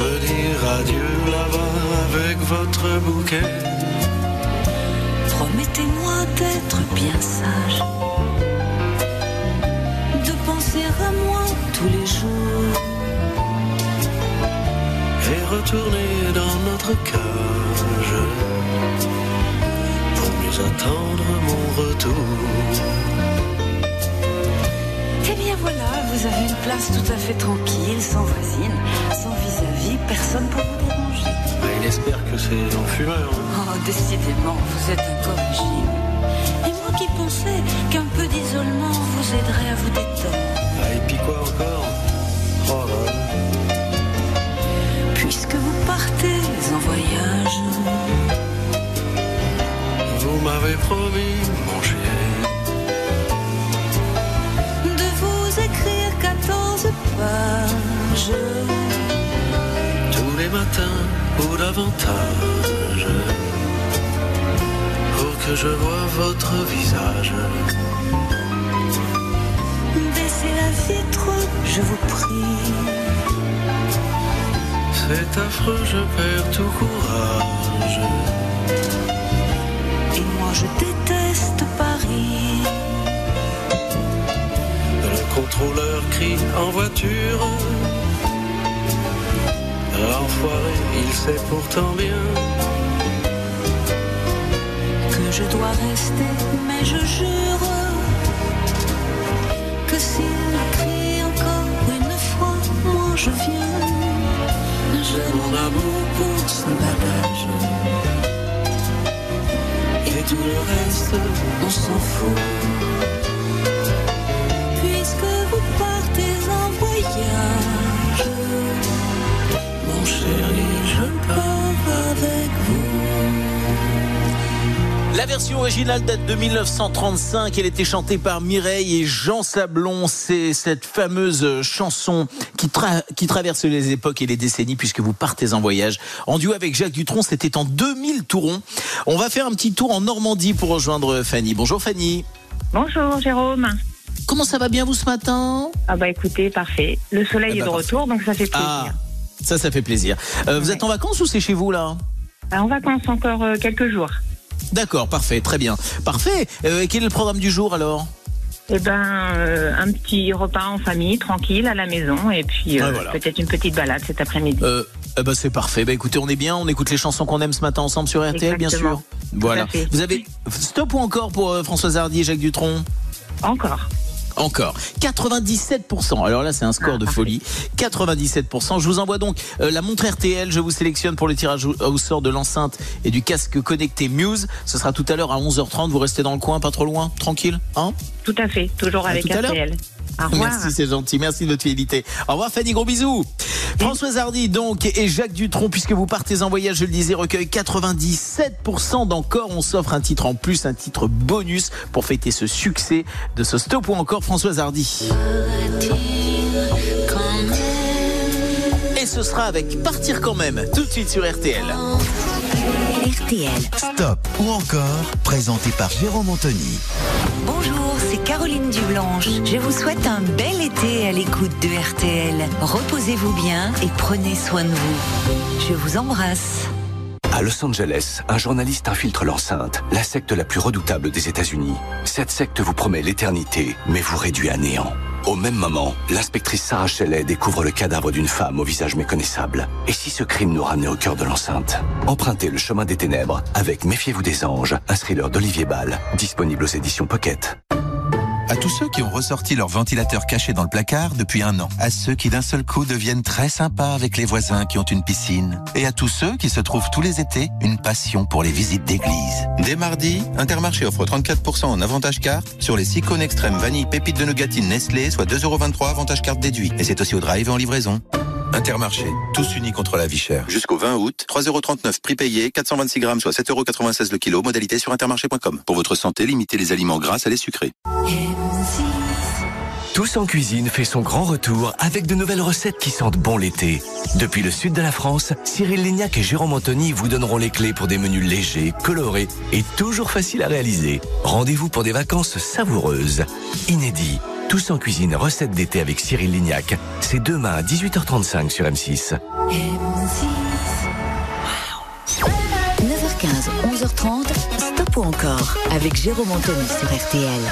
Me dire adieu là-bas avec votre bouquet. Promettez-moi d'être bien sage. Tous les jours. Et retourner dans notre cage. Pour mieux attendre mon retour. Eh bien voilà, vous avez une place tout à fait tranquille, sans voisine, sans vis-à-vis, personne pour vous déranger. Bah, il espère que c'est en fumeur. hein. Oh, décidément, vous êtes incorrigible. Et moi qui pensais qu'un peu d'isolement vous aiderait à M'avez promis, mon chien, de vous écrire 14 pages. tous les matins ou davantage, pour que je vois votre visage. Baissez la vitre, je vous prie. C'est affreux, je perds tout courage. Je déteste Paris. Le contrôleur crie en voiture. L'enfoiré, il sait pourtant bien que je dois rester, mais je jure que s'il crie encore une fois, moi je viens. J'ai mon amour pour ce bagage. Tout le reste, on s'en fout. Puisque vous partez en voyage, mon chéri, je pars avec vous. La version originale date de 1935. Elle était chantée par Mireille et Jean Sablon. C'est cette fameuse chanson qui, qui traverse les époques et les décennies puisque vous partez en voyage. En duo avec Jacques Dutronc, c'était en 2000 Touron. On va faire un petit tour en Normandie pour rejoindre Fanny. Bonjour Fanny. Bonjour Jérôme. Comment ça va bien vous ce matin? Ah bah écoutez, parfait. Le soleil Ah bah est de parfait. retour, donc ça fait plaisir. Ah, ça, ça fait plaisir. Euh, Vous êtes en vacances ou c'est chez vous là? Ah, En vacances encore euh, quelques jours. D'accord, parfait, très bien. Parfait. Euh, quel est le programme du jour alors? Eh ben, euh, un petit repas en famille, tranquille, à la maison, et puis euh, voilà. peut-être une petite balade cet après-midi. Euh, eh ben, c'est parfait. Bah écoutez, on est bien. On écoute les chansons qu'on aime ce matin ensemble sur RTL, bien sûr. Voilà. Vous avez stop ou encore pour euh, Françoise Hardy et Jacques Dutronc? Encore. Encore. 97%. Alors là, c'est un score de folie. 97%. Je vous envoie donc euh, la montre RTL. Je vous sélectionne pour le tirage au- sort de l'enceinte et du casque connecté Muse. Ce sera tout à l'heure à 11h30. Vous restez dans le coin, pas trop loin? Tranquille? Hein? Tout à fait, toujours avec à. RTL. Au revoir. Merci, c'est gentil. Merci de votre fidélité. Au revoir, Fanny. Gros bisous. Françoise Hardy, donc, et Jacques Dutronc, puisque vous partez en voyage, je le disais, recueille 97% d'encore. On s'offre un titre en plus, un titre bonus pour fêter ce succès de ce stop ou encore Françoise Hardy. Et ce sera avec Partir quand même, tout de suite sur RTL. RTL. Stop ou encore, présenté par Jérôme Anthony. Bonjour, Caroline Dublanche. Je vous souhaite un bel été à l'écoute de RTL. Reposez-vous bien et prenez soin de vous. Je vous embrasse. À Los Angeles, un journaliste infiltre l'enceinte, la secte la plus redoutable des États-Unis. Cette secte vous promet l'éternité, mais vous réduit à néant. Au même moment, l'inspectrice Sarah Shelley découvre le cadavre d'une femme au visage méconnaissable. Et si ce crime nous ramenait au cœur de l'enceinte? Empruntez le chemin des ténèbres avec Méfiez-vous des anges, un thriller d'Olivier Ball, disponible aux éditions Pocket. À tous ceux qui ont ressorti leur ventilateur caché dans le placard depuis un an. À ceux qui d'un seul coup deviennent très sympas avec les voisins qui ont une piscine. Et à tous ceux qui se trouvent tous les étés une passion pour les visites d'église. Dès mardi, Intermarché offre 34% en avantage carte sur les 6 cônes extrêmes vanille pépite de nougatine Nestlé, soit 2,23€ avantage carte déduit. Et c'est aussi au drive et en livraison. Intermarché, tous unis contre la vie chère. Jusqu'au 20 août, 3,39€ prix payé, 426 grammes, soit 7,96€ le kilo, modalité sur intermarché.com. Pour votre santé, limitez les aliments gras à les sucrés. Tous en cuisine fait son grand retour avec de nouvelles recettes qui sentent bon l'été. Depuis le sud de la France, Cyril Lignac et Jérôme Anthony vous donneront les clés pour des menus légers, colorés et toujours faciles à réaliser. Rendez-vous pour des vacances savoureuses. Inédit. Tous en cuisine, recettes d'été avec Cyril Lignac. C'est demain à 18h35 sur M6. 9h15, 11h30, Stop ou encore avec Jérôme Anthony sur RTL.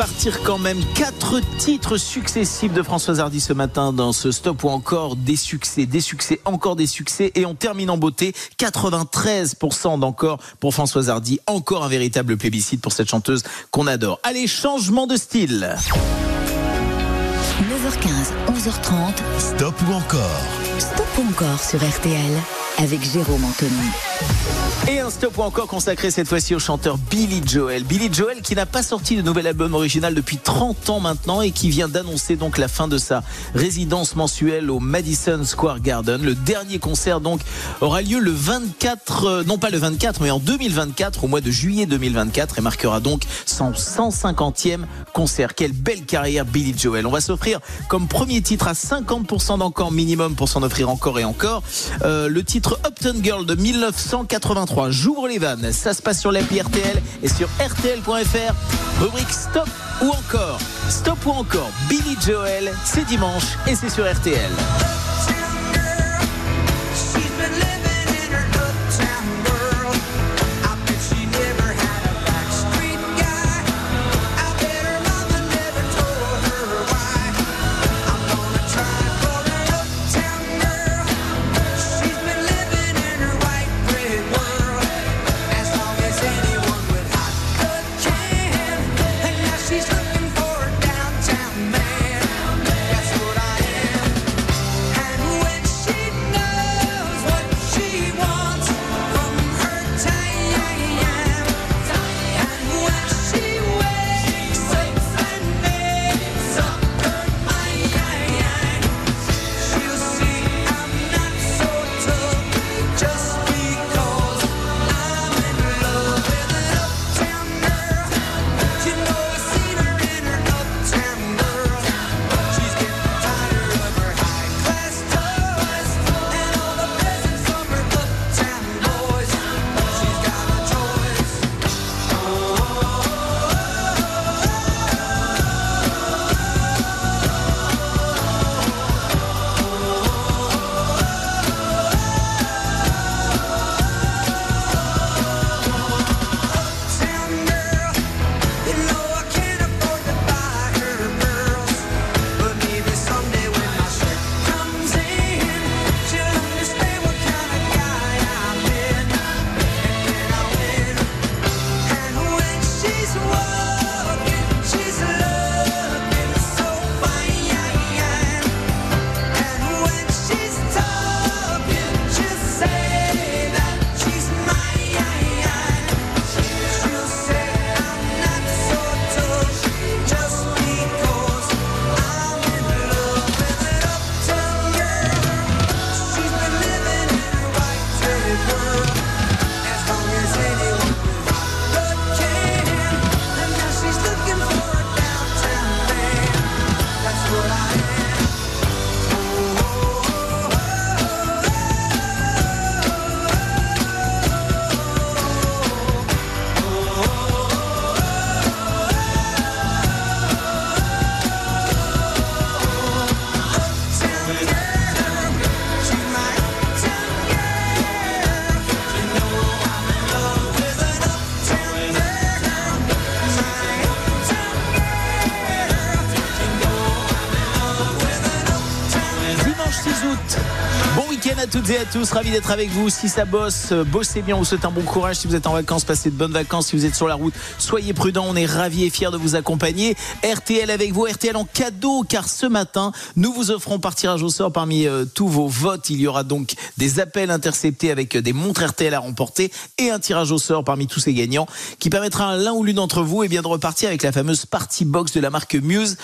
Partir quand même. Quatre titres successifs de Françoise Hardy ce matin dans ce stop ou encore des succès, des succès, encore des succès. Et on termine en beauté. 93% d'encore pour Françoise Hardy. Encore un véritable plébiscite pour cette chanteuse qu'on adore. Allez, changement de style. 9h15, 11h30, Stop ou encore Stop ou encore sur RTL avec Jérôme Anthony. Et un stop encore consacré cette fois-ci au chanteur Billy Joel. Billy Joel qui n'a pas sorti de nouvel album original depuis 30 ans maintenant et qui vient d'annoncer donc la fin de sa résidence mensuelle au Madison Square Garden. Le dernier concert donc aura lieu le 24, euh, non pas le 24 mais en 2024 au mois de juillet 2024 et marquera donc son 150e concert. Quelle belle carrière Billy Joel. On va s'offrir comme premier titre à 50% d'encore minimum pour s'en offrir encore et encore euh, le titre Upton Girl de 1983. J'ouvre les vannes. Ça se passe sur l'appli RTL et sur RTL.fr. Rubrique Stop ou encore. Stop ou encore. Billy Joel, c'est dimanche et c'est sur RTL. Toutes à tous, ravi d'être avec vous. Si ça bosse, euh, bossez bien, on vous souhaite un bon courage. Si vous êtes en vacances, passez de bonnes vacances. Si vous êtes sur la route, soyez prudents. On est ravis et fiers de vous accompagner. RTL avec vous, RTL en cadeau, car ce matin, nous vous offrons par tirage au sort parmi euh, tous vos votes. Il y aura donc des appels interceptés avec euh, des montres RTL à remporter et un tirage au sort parmi tous ces gagnants qui permettra à l'un ou l'une d'entre vous eh bien, de repartir avec la fameuse Party Box de la marque Muse.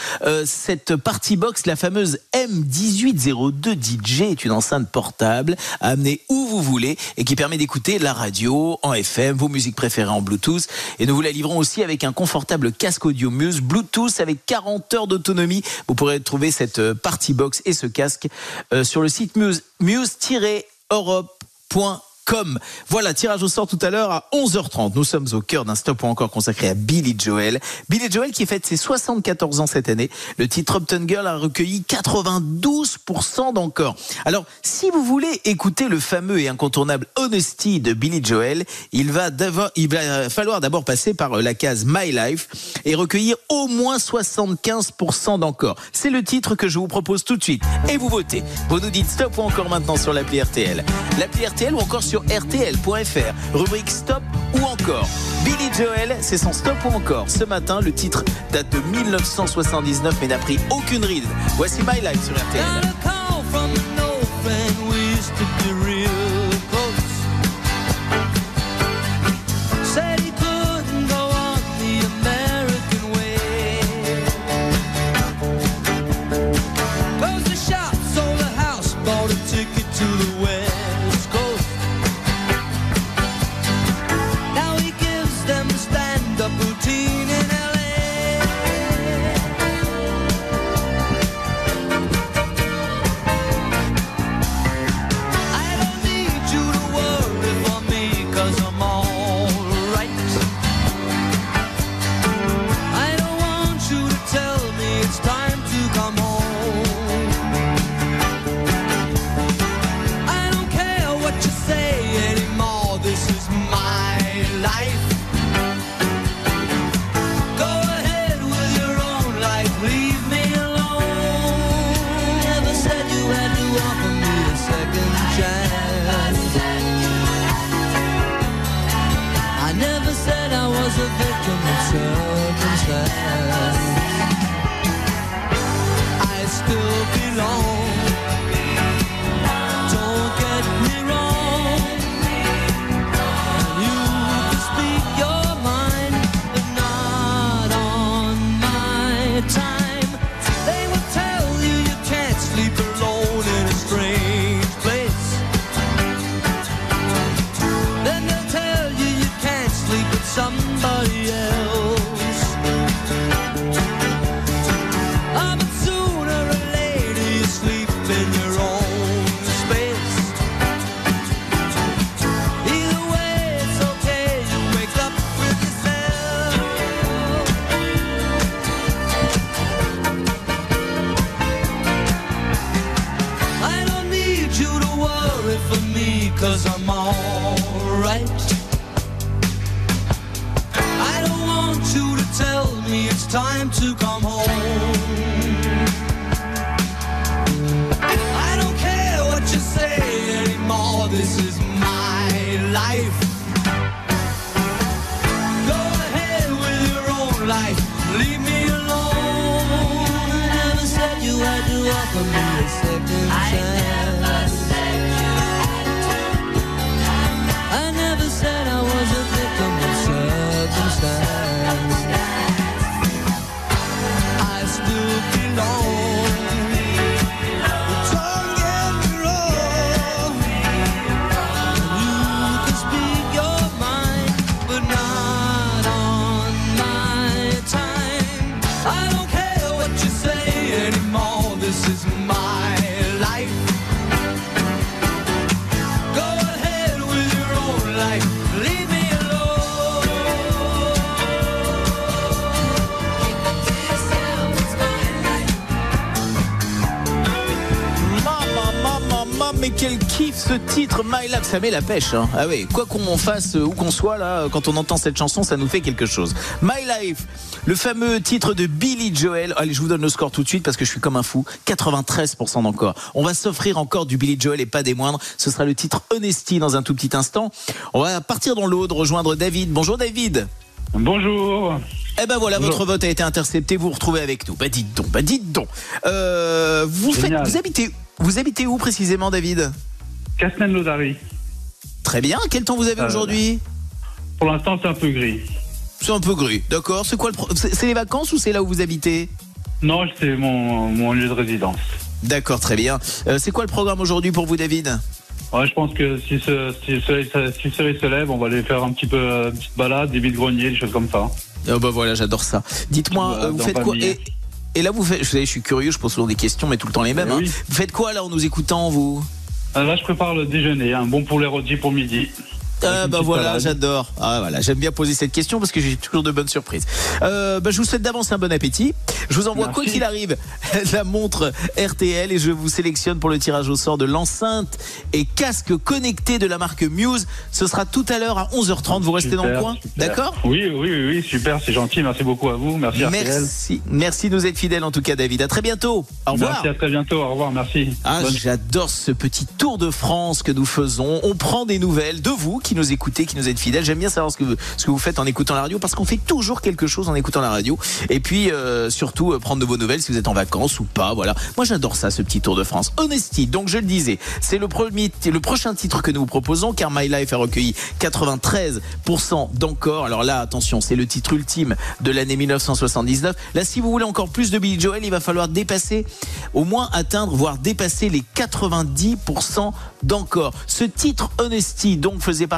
cette Party Box, la fameuse M1802 DJ, est une enceinte portable à amener où vous voulez et qui permet d'écouter la radio en FM, vos musiques préférées en Bluetooth. Et nous vous la livrons aussi avec un confortable casque audio Muse Bluetooth avec 40 heures d'autonomie. Vous pourrez trouver cette euh, party box et ce casque euh, sur le site muse, muse-europe.com comme. Voilà, tirage au sort tout à l'heure à 11h30. Nous sommes au cœur d'un stop encore consacré à Billy Joel. Billy Joel qui fête ses 74 ans cette année. Le titre Upton Girl a recueilli 92% d'encore. Alors, si vous voulez écouter le fameux et incontournable Honesty de Billy Joel, il va, il va falloir d'abord passer par la case My Life et recueillir au moins 75% d'encore. C'est le titre que je vous propose tout de suite. Et vous votez. Vous nous dites stop ou encore maintenant sur l'appli RTL. L'appli RTL ou encore sur rtl.fr. Rubrique Stop ou encore. Billy Joel, c'est son Stop ou encore. Ce matin, le titre date de 1979 mais n'a pris aucune ride. Voici My Life sur RTL. Ça met la pêche. hein. Ah oui, quoi qu'on fasse, euh, où qu'on soit là, quand on entend cette chanson, ça nous fait quelque chose. My Life, le fameux titre de Billy Joel. Allez, je vous donne le score tout de suite parce que je suis comme un fou. 93% d'encore. On va s'offrir encore du Billy Joel et pas des moindres. Ce sera le titre Honesty dans un tout petit instant. On va partir dans l'Aude, rejoindre David. Bonjour David. Bonjour. Eh ben voilà, votre vote a été intercepté. Vous vous retrouvez avec nous. Bah dites donc, bah dites donc. Euh, vous, faites, Génial. vous habitez, vous habitez où précisément, David? Castelnaudary. Très bien. Quel temps vous avez Euh, aujourd'hui Pour l'instant, c'est un peu gris. C'est un peu gris. D'accord. C'est quoi le pro- C'est les vacances ou c'est là où vous habitez Non, c'est mon, mon lieu de résidence. D'accord, très bien. Euh, c'est quoi le programme aujourd'hui pour vous, David Ouais, je pense que si, ce, si, le soleil, si le soleil se lève, on va aller faire un petit peu euh, une petite balade, des vide-greniers, des choses comme ça. Oh bah voilà, j'adore ça. Dites-moi, euh, vous faites quoi et, et là, vous faites. Je, sais, je suis curieux, je pose souvent des questions, mais tout le temps les mêmes. Eh hein. oui. Vous faites quoi là en nous écoutant, vous Là, je prépare le déjeuner, un bon poulet rôti pour midi. Ah bah voilà, j'adore. Ah voilà, j'aime bien poser cette question parce que j'ai toujours de bonnes surprises. Euh, bah, je vous souhaite d'avance un bon appétit. Je vous envoie quoi Merci. qu'il arrive la montre RTL et je vous sélectionne pour le tirage au sort de l'enceinte et casque connecté de la marque Muse. Ce sera tout à l'heure à 11h30. Vous restez dans le coin, d'accord Oui, oui, oui, oui, super, c'est gentil. Merci beaucoup à vous. Merci, RTL. Merci, merci de nous être fidèles en tout cas, David. À très bientôt. Au revoir. Merci, à très bientôt. Au revoir, merci. Ah, Bonne- j'adore ce petit tour de France que nous faisons. On prend des nouvelles de vous qui nous écoutez, qui nous êtes fidèles. J'aime bien savoir ce que, vous, ce que vous faites en écoutant la radio parce qu'on fait toujours quelque chose en écoutant la radio. Et puis, euh, surtout, euh, prendre de vos nouvelles si vous êtes en vacances ou pas. Voilà. Moi, j'adore ça, ce petit tour de France. Honesty. Donc, je le disais, c'est le le prochain titre que nous vous proposons car My Life a recueilli 93% d'encore. Alors là, attention, c'est le titre ultime de l'année 1979. Là, si vous voulez encore plus de Billy Joel, il va falloir dépasser, au moins atteindre, voire dépasser les 90% d'encore. Ce titre Honesty, donc, faisait partie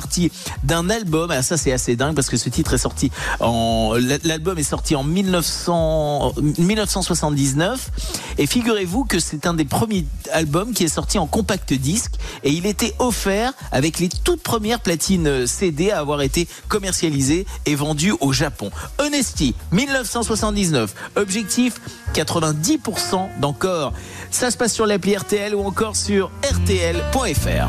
d'un album. Ah, ça, c'est assez dingue parce que ce titre est sorti en, l'album est sorti en 1900, 1979. Et figurez-vous que c'est un des premiers albums qui est sorti en compact disque et il était offert avec les toutes premières platines CD à avoir été commercialisées et vendues au Japon. Honesty, 1979. Objectif, 90% d'encore. Ça se passe sur l'appli RTL ou encore sur rtl.fr.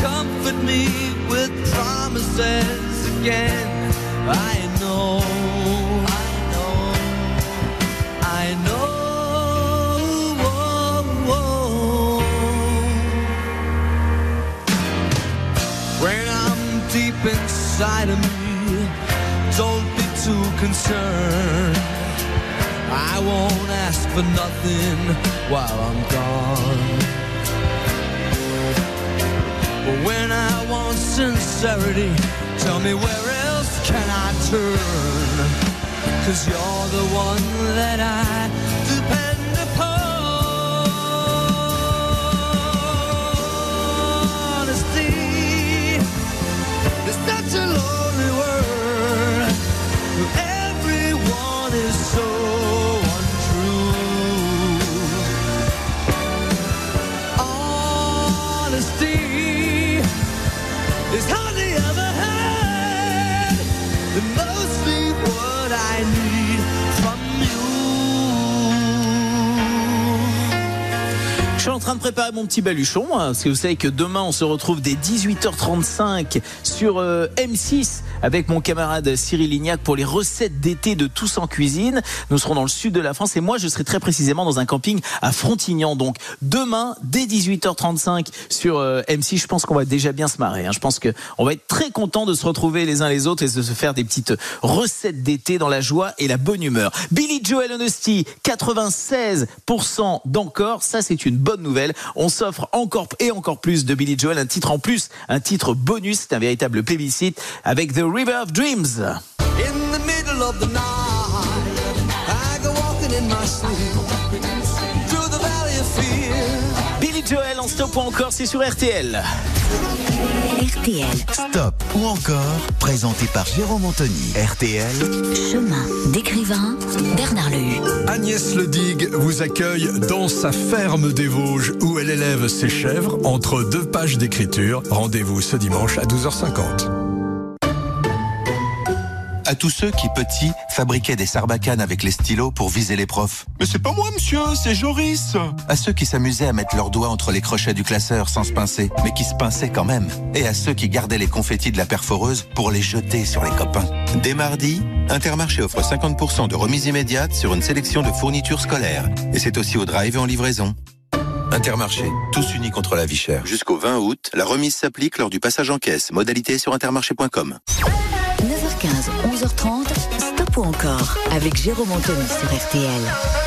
Comfort me with promises again. I know, I know, I know. When I'm deep inside of me, don't be too concerned. I won't ask for nothing while I'm gone. Sincerity, tell me where else can I turn? Cause you're the one that I depend train de préparer mon petit baluchon, hein, parce que vous savez que demain on se retrouve dès 18h35 sur euh, M6 avec mon camarade Cyril Lignac pour les recettes d'été de Tous en cuisine. Nous serons dans le sud de la France et moi je serai très précisément dans un camping à Frontignan. Donc demain dès 18h35 sur euh, M6, je pense qu'on va déjà bien se marrer. hein. Je pense que on va être très content de se retrouver les uns les autres et de se faire des petites recettes d'été dans la joie et la bonne humeur. Billy Joel Honesty, 96% d'encore, ça c'est une bonne nouvelle. On s'offre encore et encore plus de Billy Joel, un titre en plus, un titre bonus, c'est un véritable plébiscite avec The River of Dreams. In the middle of the night, I go walking in my sleep through the valley of fear. Billy Joel en stop ou encore, c'est sur RTL. RTL. Stop ou encore, présenté par Jérôme Anthony. RTL. Chemin d'écrivain, Bernard Lehu. Agnès Ledig vous accueille dans sa ferme des Vosges où elle élève ses chèvres entre deux pages d'écriture. Rendez-vous ce dimanche à 12h50. À tous ceux qui, petits, fabriquaient des sarbacanes avec les stylos pour viser les profs. Mais c'est pas moi, monsieur, c'est Joris. À ceux qui s'amusaient à mettre leurs doigts entre les crochets du classeur sans se pincer, mais qui se pinçaient quand même. Et à ceux qui gardaient les confettis de la perforeuse pour les jeter sur les copains. Dès mardi, Intermarché offre 50% de remise immédiate sur une sélection de fournitures scolaires. Et c'est aussi au drive et en livraison. Intermarché, tous unis contre la vie chère. Jusqu'au 20 août, la remise s'applique lors du passage en caisse. Modalité sur intermarché.com. 9h15, 11h30, Stop ou encore avec Jérôme Anthony sur RTL.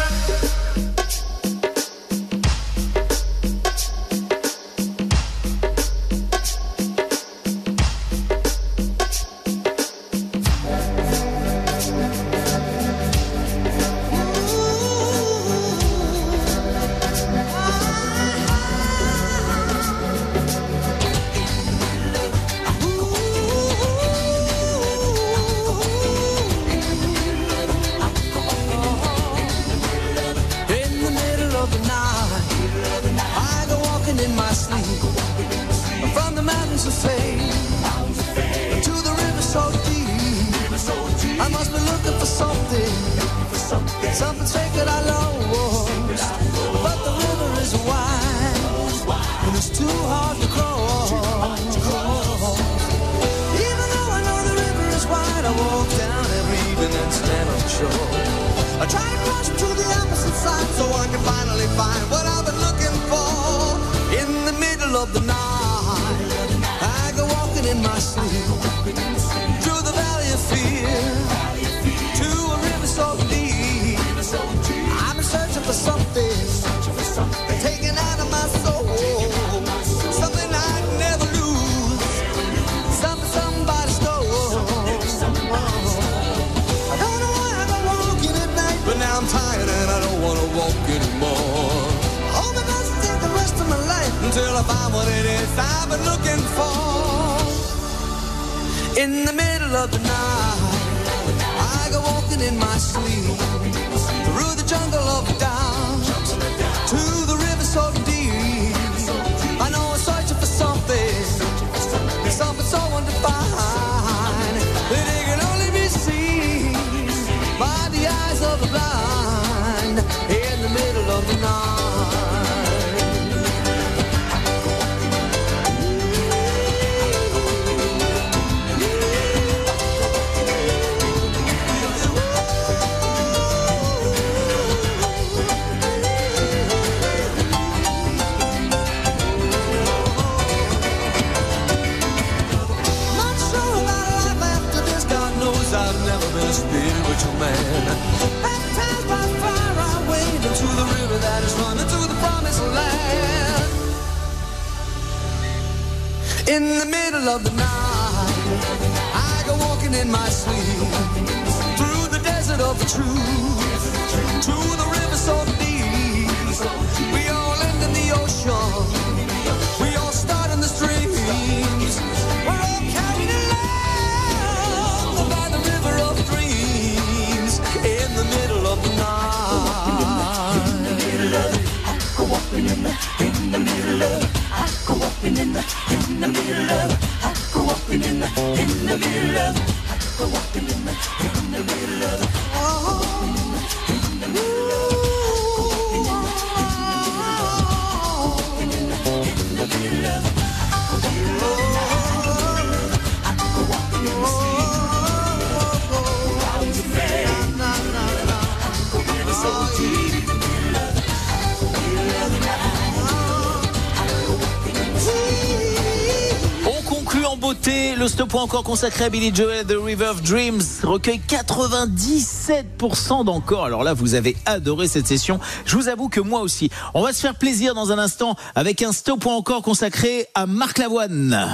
Encore consacré à Billy Joel The River of Dreams recueille 97% d'encore. Alors là, vous avez adoré cette session. Je vous avoue que moi aussi. On va se faire plaisir dans un instant avec un stop encore consacré à Marc Lavoine.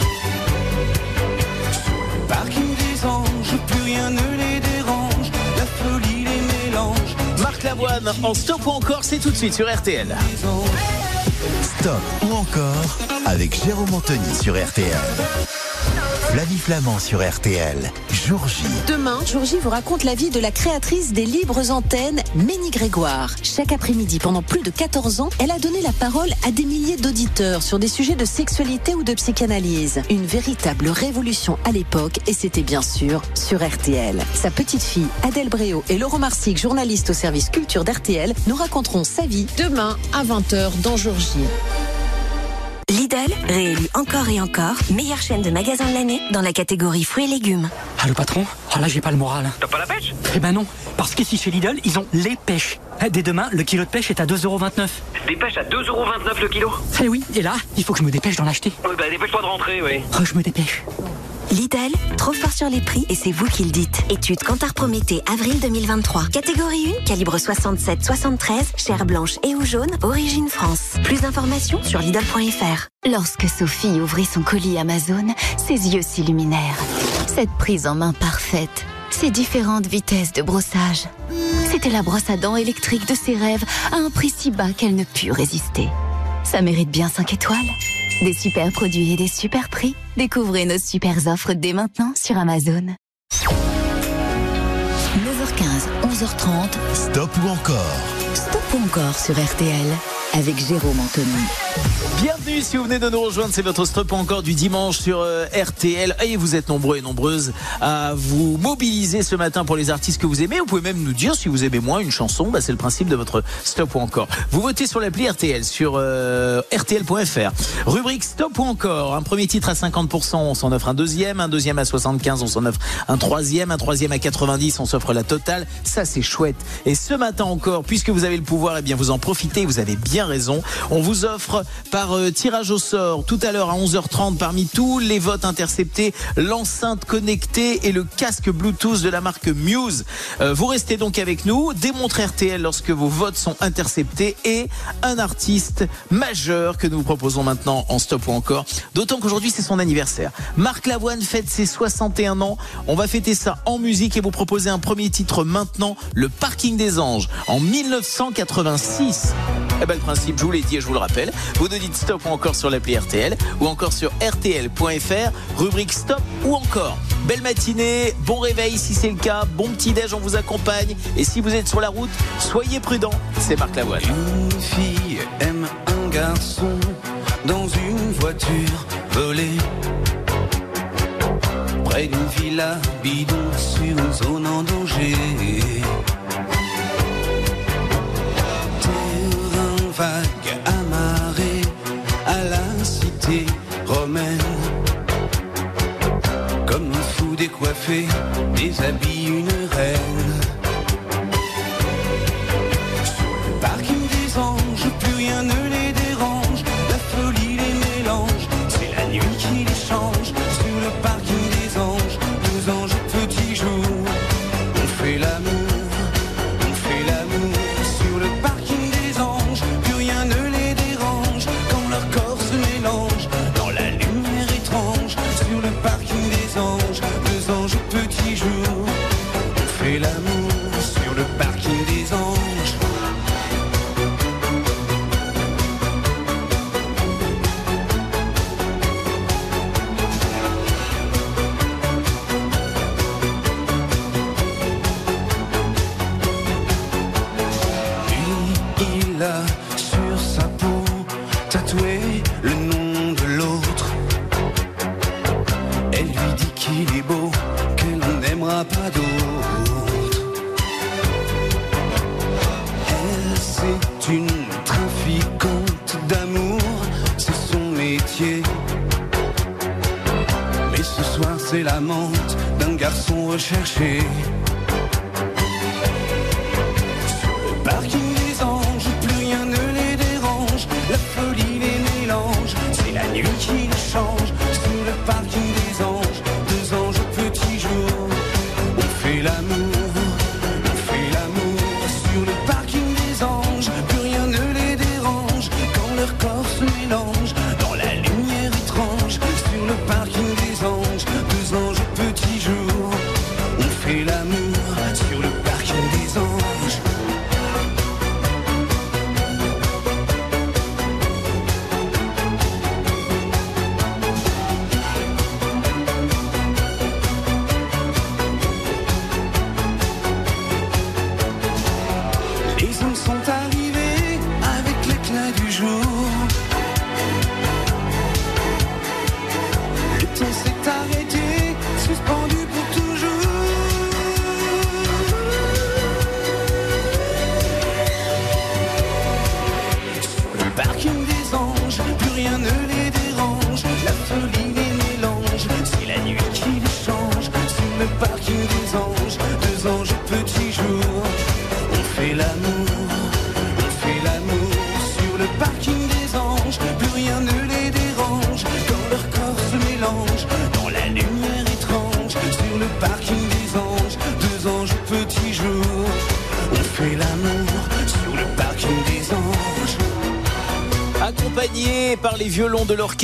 Parking des anges, plus rien ne les dérange, la folie les mélange. Marc Lavoine en stop ou encore, c'est tout de suite sur RTL. Stop ou encore avec Jérôme Anthony sur RTL. Flavie Flamand sur RTL. Jour. Demain, Georgie vous raconte la vie de la créatrice des libres antennes, Ménie Grégoire. Chaque après-midi, pendant plus de 14 ans, elle a donné la parole à des milliers d'auditeurs sur des sujets de sexualité ou de psychanalyse. Une véritable révolution à l'époque et c'était bien sûr sur RTL. Sa petite fille, Adèle Bréau et Laurent Marsic, journaliste au service culture d'RTL, nous raconteront sa vie demain à 20h dans Georgie. Lidl, réélu encore et encore, meilleure chaîne de magasins de l'année dans la catégorie fruits et légumes. Allô patron Oh là j'ai pas le moral. T'as pas la pêche? Eh ben non, parce qu'ici chez Lidl, ils ont les pêches. Eh, Dès demain, le kilo de pêche est à 2,29€. Des pêches à 2,29€ le kilo? Eh oui, et là, il faut que je me dépêche d'en acheter. Ouais, bah dépêche-toi de rentrer, oui. Oh, je me dépêche. Lidl, trop fort sur les prix et c'est vous qui le dites. Étude Cantar Prométhée, avril 2023. Catégorie 1, calibre 67-73, chair blanche et ou jaune, origine France. Plus d'informations sur Lidl.fr. Lorsque Sophie ouvrit son colis Amazon, ses yeux s'illuminèrent. Cette prise en main parfaite, ces différentes vitesses de brossage. C'était la brosse à dents électrique de ses rêves à un prix si bas qu'elle ne put résister. Ça mérite bien 5 étoiles. Des super produits et des super prix. Découvrez nos super offres dès maintenant sur Amazon. 9h15, 11h30. Stop ou encore? Stop ou encore sur RTL avec Jérôme Anthony. Bienvenue si vous venez de nous rejoindre, c'est votre stop encore du dimanche sur euh, RTL. Vous êtes nombreux et nombreuses à vous mobiliser ce matin pour les artistes que vous aimez. Vous pouvez même nous dire si vous aimez moins une chanson, bah, c'est le principe de votre stop ou encore. Vous votez sur l'appli RTL sur euh, RTL.fr. Rubrique stop ou encore. Un premier titre à 50%, on s'en offre un deuxième, un deuxième à 75, on s'en offre un troisième, un troisième à 90, on s'offre la totale. Ça c'est chouette. Et ce matin encore, puisque vous avez le pouvoir, eh bien vous en profitez, vous avez bien raison. On vous offre par euh, tirage au sort tout à l'heure à 11h30 parmi tous les votes interceptés l'enceinte connectée et le casque Bluetooth de la marque Muse. Euh, vous restez donc avec nous, démontrez RTL lorsque vos votes sont interceptés et un artiste majeur que nous vous proposons maintenant en stop ou encore. D'autant qu'aujourd'hui c'est son anniversaire. Marc Lavoine fête ses 61 ans. On va fêter ça en musique et vous proposer un premier titre maintenant, Le Parking des Anges en 1986. Eh ben, le principe, je vous l'ai dit et je vous le rappelle. Vous nous dites stop ou encore sur l'appli RTL ou encore sur RTL.fr, rubrique stop ou encore. Belle matinée, bon réveil si c'est le cas, bon petit déj, on vous accompagne. Et si vous êtes sur la route, soyez prudents. C'est Marc Lavoine. Une fille aime un garçon dans une voiture volée. Près d'une villa bidon sur une zone en décoiffé, déshabille une reine. D'un garçon recherché. Sur le parking des anges, plus rien ne les dérange. La folie les mélange, c'est la nuit qui les change. Sur le parking des anges, deux anges au petit jour. On fait l'amour, on fait l'amour. Sur le parking des anges, plus rien ne les dérange. Quand leur corps se mélange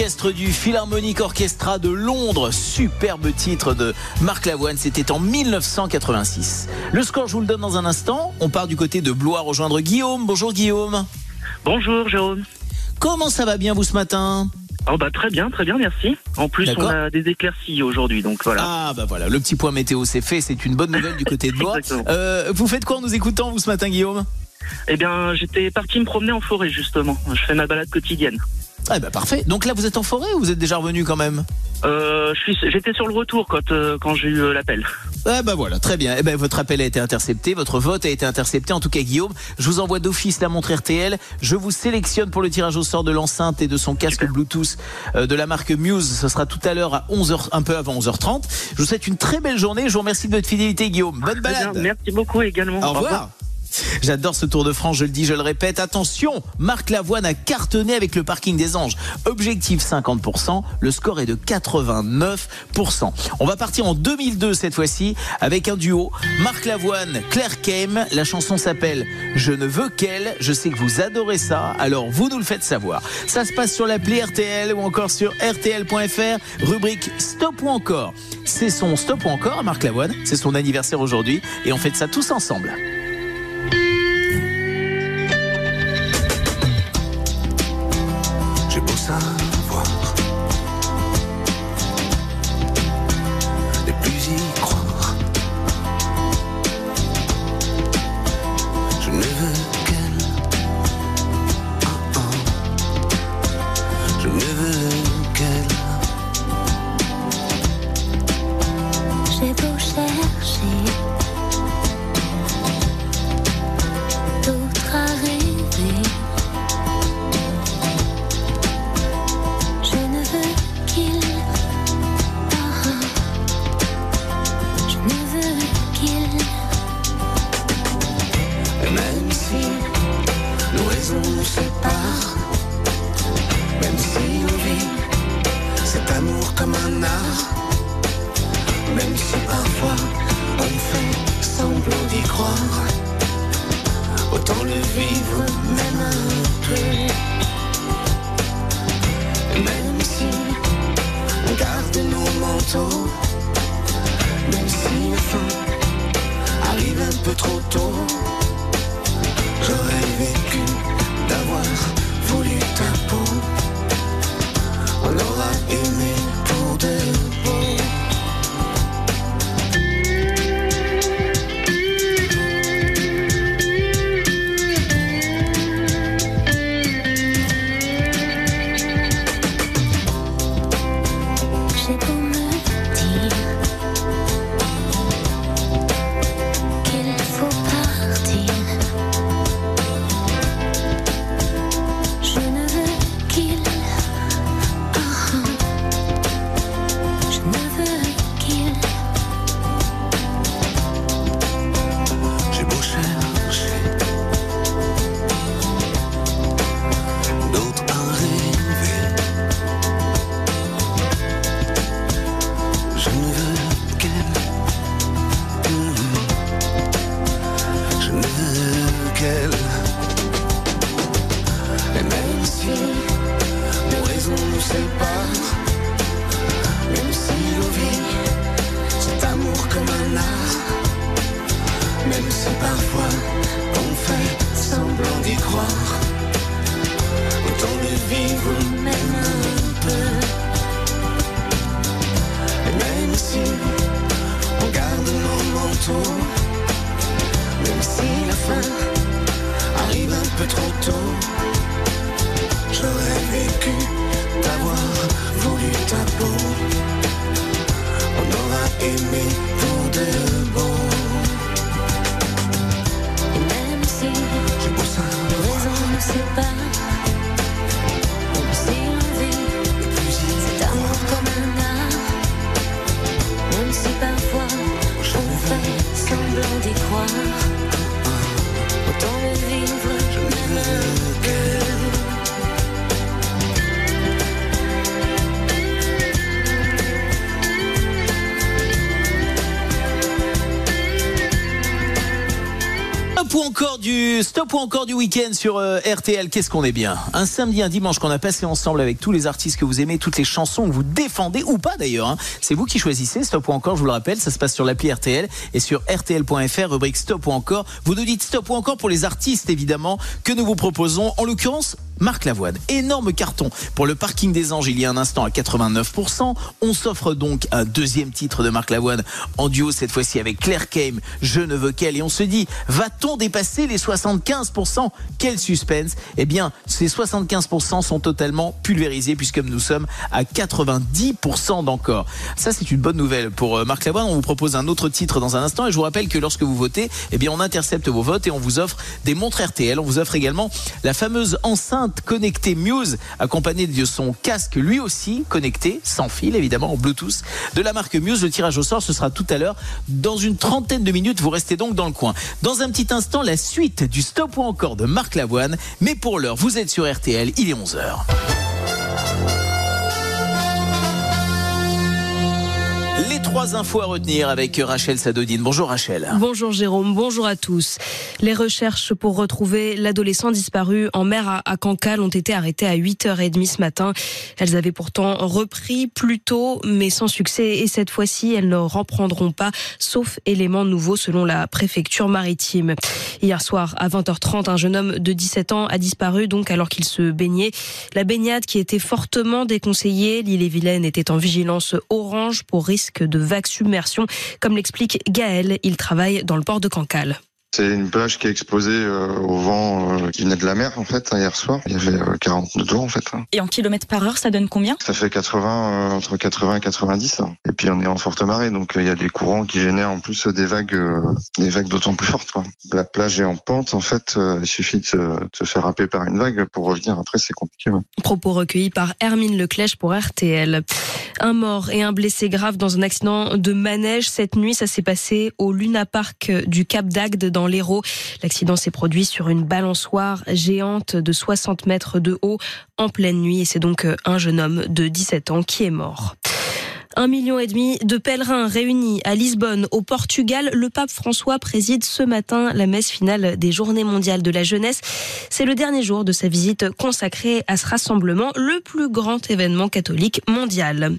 l'orchestre du Philharmonic Orchestra de Londres, superbe titre de Marc Lavoine, c'était en 1986. Le score, je vous le donne dans un instant. On part du côté de Blois rejoindre Guillaume. Bonjour Guillaume. Bonjour Jérôme. Comment ça va bien vous ce matin? Oh bah très bien, très bien, merci. En plus, on a des éclaircies aujourd'hui, donc voilà. Ah bah voilà, le petit point météo c'est fait, c'est une bonne nouvelle du côté de Blois. Euh, vous faites quoi en nous écoutant vous ce matin Guillaume? Eh bien, j'étais parti me promener en forêt justement. Je fais ma balade quotidienne. Ah bah parfait. Donc là vous êtes en forêt ou vous êtes déjà revenu quand même Euh, j'étais sur le retour quand euh, quand j'ai eu euh, l'appel. Ah bah voilà, très bien. Eh ben votre appel a été intercepté, votre vote a été intercepté. En tout cas, Guillaume, je vous envoie d'office la montre RTL. Je vous sélectionne pour le tirage au sort de l'enceinte et de son casque Bluetooth euh, de la marque Muse. Ce sera tout à l'heure à 11h, un peu avant 11h30. Je vous souhaite une très belle journée. Je vous remercie de votre fidélité, Guillaume. Bonne bien, balade. merci beaucoup également. Au revoir. J'adore ce Tour de France, je le dis, je le répète. Attention, Marc Lavoine a cartonné avec le parking des Anges. Objectif 50%, le score est de 89%. On va partir en 2002 cette fois-ci avec un duo. Marc Lavoine, Claire Kem. La chanson s'appelle Je ne veux qu'elle. Je sais que vous adorez ça, alors vous nous le faites savoir. Ça se passe sur l'appli RTL ou encore sur RTL.fr, rubrique Stop ou encore. C'est son Stop ou encore, Marc Lavoine. C'est son anniversaire aujourd'hui et on fait ça tous ensemble. Trop tôt. Stop ou encore du week-end sur euh, RTL. Qu'est-ce qu'on est bien? Un samedi, un dimanche qu'on a passé ensemble avec tous les artistes que vous aimez, toutes les chansons que vous défendez ou pas d'ailleurs. hein. C'est vous qui choisissez. Stop ou encore, je vous le rappelle, ça se passe sur l'appli RTL et sur RTL.fr rubrique Stop ou encore. Vous nous dites Stop ou encore pour les artistes évidemment que nous vous proposons. En l'occurrence. Marc Lavoine, énorme carton pour le parking des Anges il y a un instant à 89%. On s'offre donc un deuxième titre de Marc Lavoine en duo cette fois-ci avec Claire Kame, Je ne veux qu'elle. Et on se dit, va-t-on dépasser les 75% Quel suspense Eh bien, ces 75% sont totalement pulvérisés puisque nous sommes à 90% d'encore. Ça, c'est une bonne nouvelle pour euh, Marc Lavoine. On vous propose un autre titre dans un instant et je vous rappelle que lorsque vous votez, eh bien, on intercepte vos votes et on vous offre des montres RTL. On vous offre également la fameuse enceinte connectée Muse accompagnée de son casque lui aussi connecté, sans fil évidemment, en Bluetooth de la marque Muse. Le tirage au sort, ce sera tout à l'heure dans une trentaine de minutes. Vous restez donc dans le coin. Dans un petit instant, la suite du stop ou encore de Marc Lavoine. Mais pour l'heure, vous êtes sur RTL, il est 11h. Trois infos à retenir avec Rachel Sadodine. Bonjour Rachel. Bonjour Jérôme, bonjour à tous. Les recherches pour retrouver l'adolescent disparu en mer à- Cancale ont été arrêtées à 8h30 ce matin. Elles avaient pourtant repris plus tôt, mais sans succès. Et cette fois-ci, elles ne reprendront pas, sauf éléments nouveaux selon la préfecture maritime. Hier soir, à 20h30, un jeune homme de 17 ans a disparu donc alors qu'il se baignait. La baignade qui était fortement déconseillée, l'île et Vilaine était en vigilance orange pour risque de vague submersion. Comme l'explique Gaël, il travaille dans le port de Cancale. C'est une plage qui est exposée euh, au vent euh, qui venait de la mer en fait hein, hier soir. Il y avait euh, 40 nœuds d'eau en fait. hein. Et en kilomètres par heure, ça donne combien? Ça fait 80 euh, entre 80 et 90. hein. Et puis on est en forte marée, donc euh, il y a des courants qui génèrent en plus des vagues, euh, des vagues d'autant plus fortes. Quoi. La plage est en pente en fait. il suffit de se, de se faire happer par une vague pour revenir. Après c'est compliqué. ouais. Propos recueillis par Hermine Leclèche pour RTL. Un mort et un blessé grave dans un accident de manège cette nuit. Ça s'est passé au Luna Park du Cap d'Agde dans L'accident s'est produit sur une balançoire géante de 60 mètres de haut en pleine nuit et c'est donc un jeune homme de 17 ans qui est mort. Un million et demi de pèlerins réunis à Lisbonne, au Portugal. Le pape François préside ce matin la messe finale des Journées mondiales de la jeunesse. C'est le dernier jour de sa visite consacrée à ce rassemblement, le plus grand événement catholique mondial.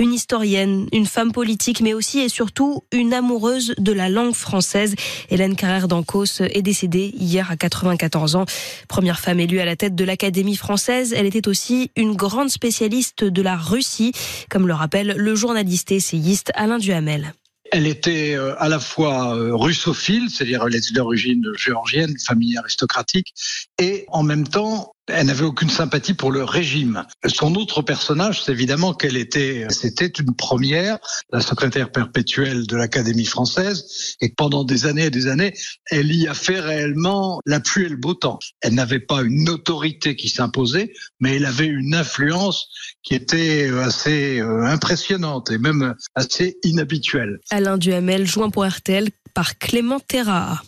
Une historienne, une femme politique, mais aussi et surtout une amoureuse de la langue française. Hélène Carrère d'Ancos est décédée hier à 94 ans. Première femme élue à la tête de l'Académie française, elle était aussi une grande spécialiste de la Russie, comme le rappelle le journaliste et essayiste Alain Duhamel. Elle était euh, à la fois euh, russophile, c'est-à-dire elle est d'origine géorgienne, famille aristocratique, et en même temps, elle n'avait aucune sympathie pour le régime. Son autre personnage, c'est évidemment qu'elle était, c'était une première, la secrétaire perpétuelle de l'Académie française, et pendant des années et des années, elle y a fait réellement la pluie et le beau temps. Elle n'avait pas une autorité qui s'imposait, mais elle avait une influence qui était euh, assez euh, impressionnante et même assez inhabituelle. Alain Duhamel, joint pour RTL par Clément Terra.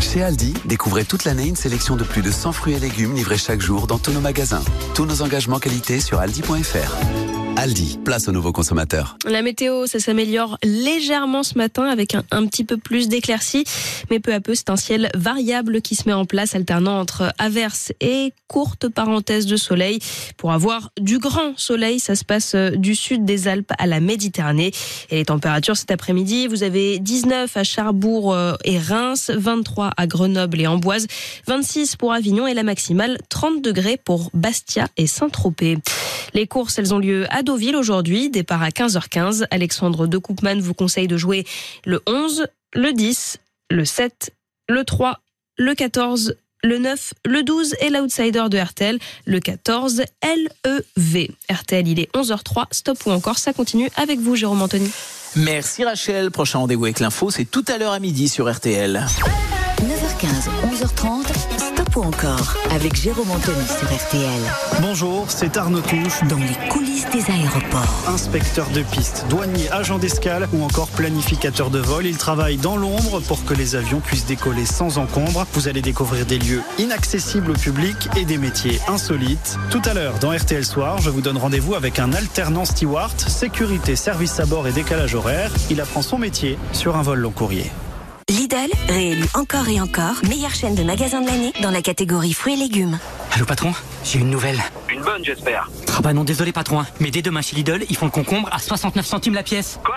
Chez Aldi, découvrez toute l'année une sélection de plus de 100 fruits et légumes livrés chaque jour dans tous nos magasins. Tous nos engagements qualité sur aldi.fr. Aldi, place aux nouveaux consommateurs. La météo, ça s'améliore légèrement ce matin avec un, petit peu plus d'éclaircies, mais peu à peu, c'est un ciel variable qui se met en place, alternant entre averses et courtes parenthèses de soleil. Pour avoir du grand soleil, ça se passe euh, du sud des Alpes à la Méditerranée. Et les températures cet après-midi, vous avez 19 à Charbourg euh, et Reims, 23 à Grenoble et Amboise, 26 pour Avignon et la maximale 30 degrés pour Bastia et Saint-Tropez. Les courses, elles ont lieu à Deauville aujourd'hui, départ à 15h15. Alexandre de Koopman vous conseille de jouer le 11, le 10, le 7, le 3, le 14, le 9, le 12 et l'outsider de RTL, le 14, LEV. RTL, il est 11h03, stop ou encore, ça continue avec vous, Jérôme Anthony. Merci Rachel. Prochain rendez-vous avec l'info, c'est tout à l'heure à midi sur RTL. 9h15, 11h30, stop ou encore avec Jérôme Anthony sur RTL. Bonjour, c'est Arnaud Touche. Dans les coulisses des aéroports. Inspecteur de piste, douanier, agent d'escale ou encore planificateur de vol, il travaille dans l'ombre pour que les avions puissent décoller sans encombre. Vous allez découvrir des lieux inaccessibles au public et des métiers insolites. Tout à l'heure, dans RTL Soir, je vous donne rendez-vous avec un alternant steward, sécurité, service à bord et décalage horaire. Il apprend son métier sur un vol long courrier. Lidl, réélu encore et encore, meilleure chaîne de magasins de l'année dans la catégorie fruits et légumes. Allô patron, j'ai une nouvelle. Une bonne, j'espère. Ah bah non, désolé patron, hein. mais dès demain chez Lidl, ils font le concombre à 69 centimes la pièce. Quoi?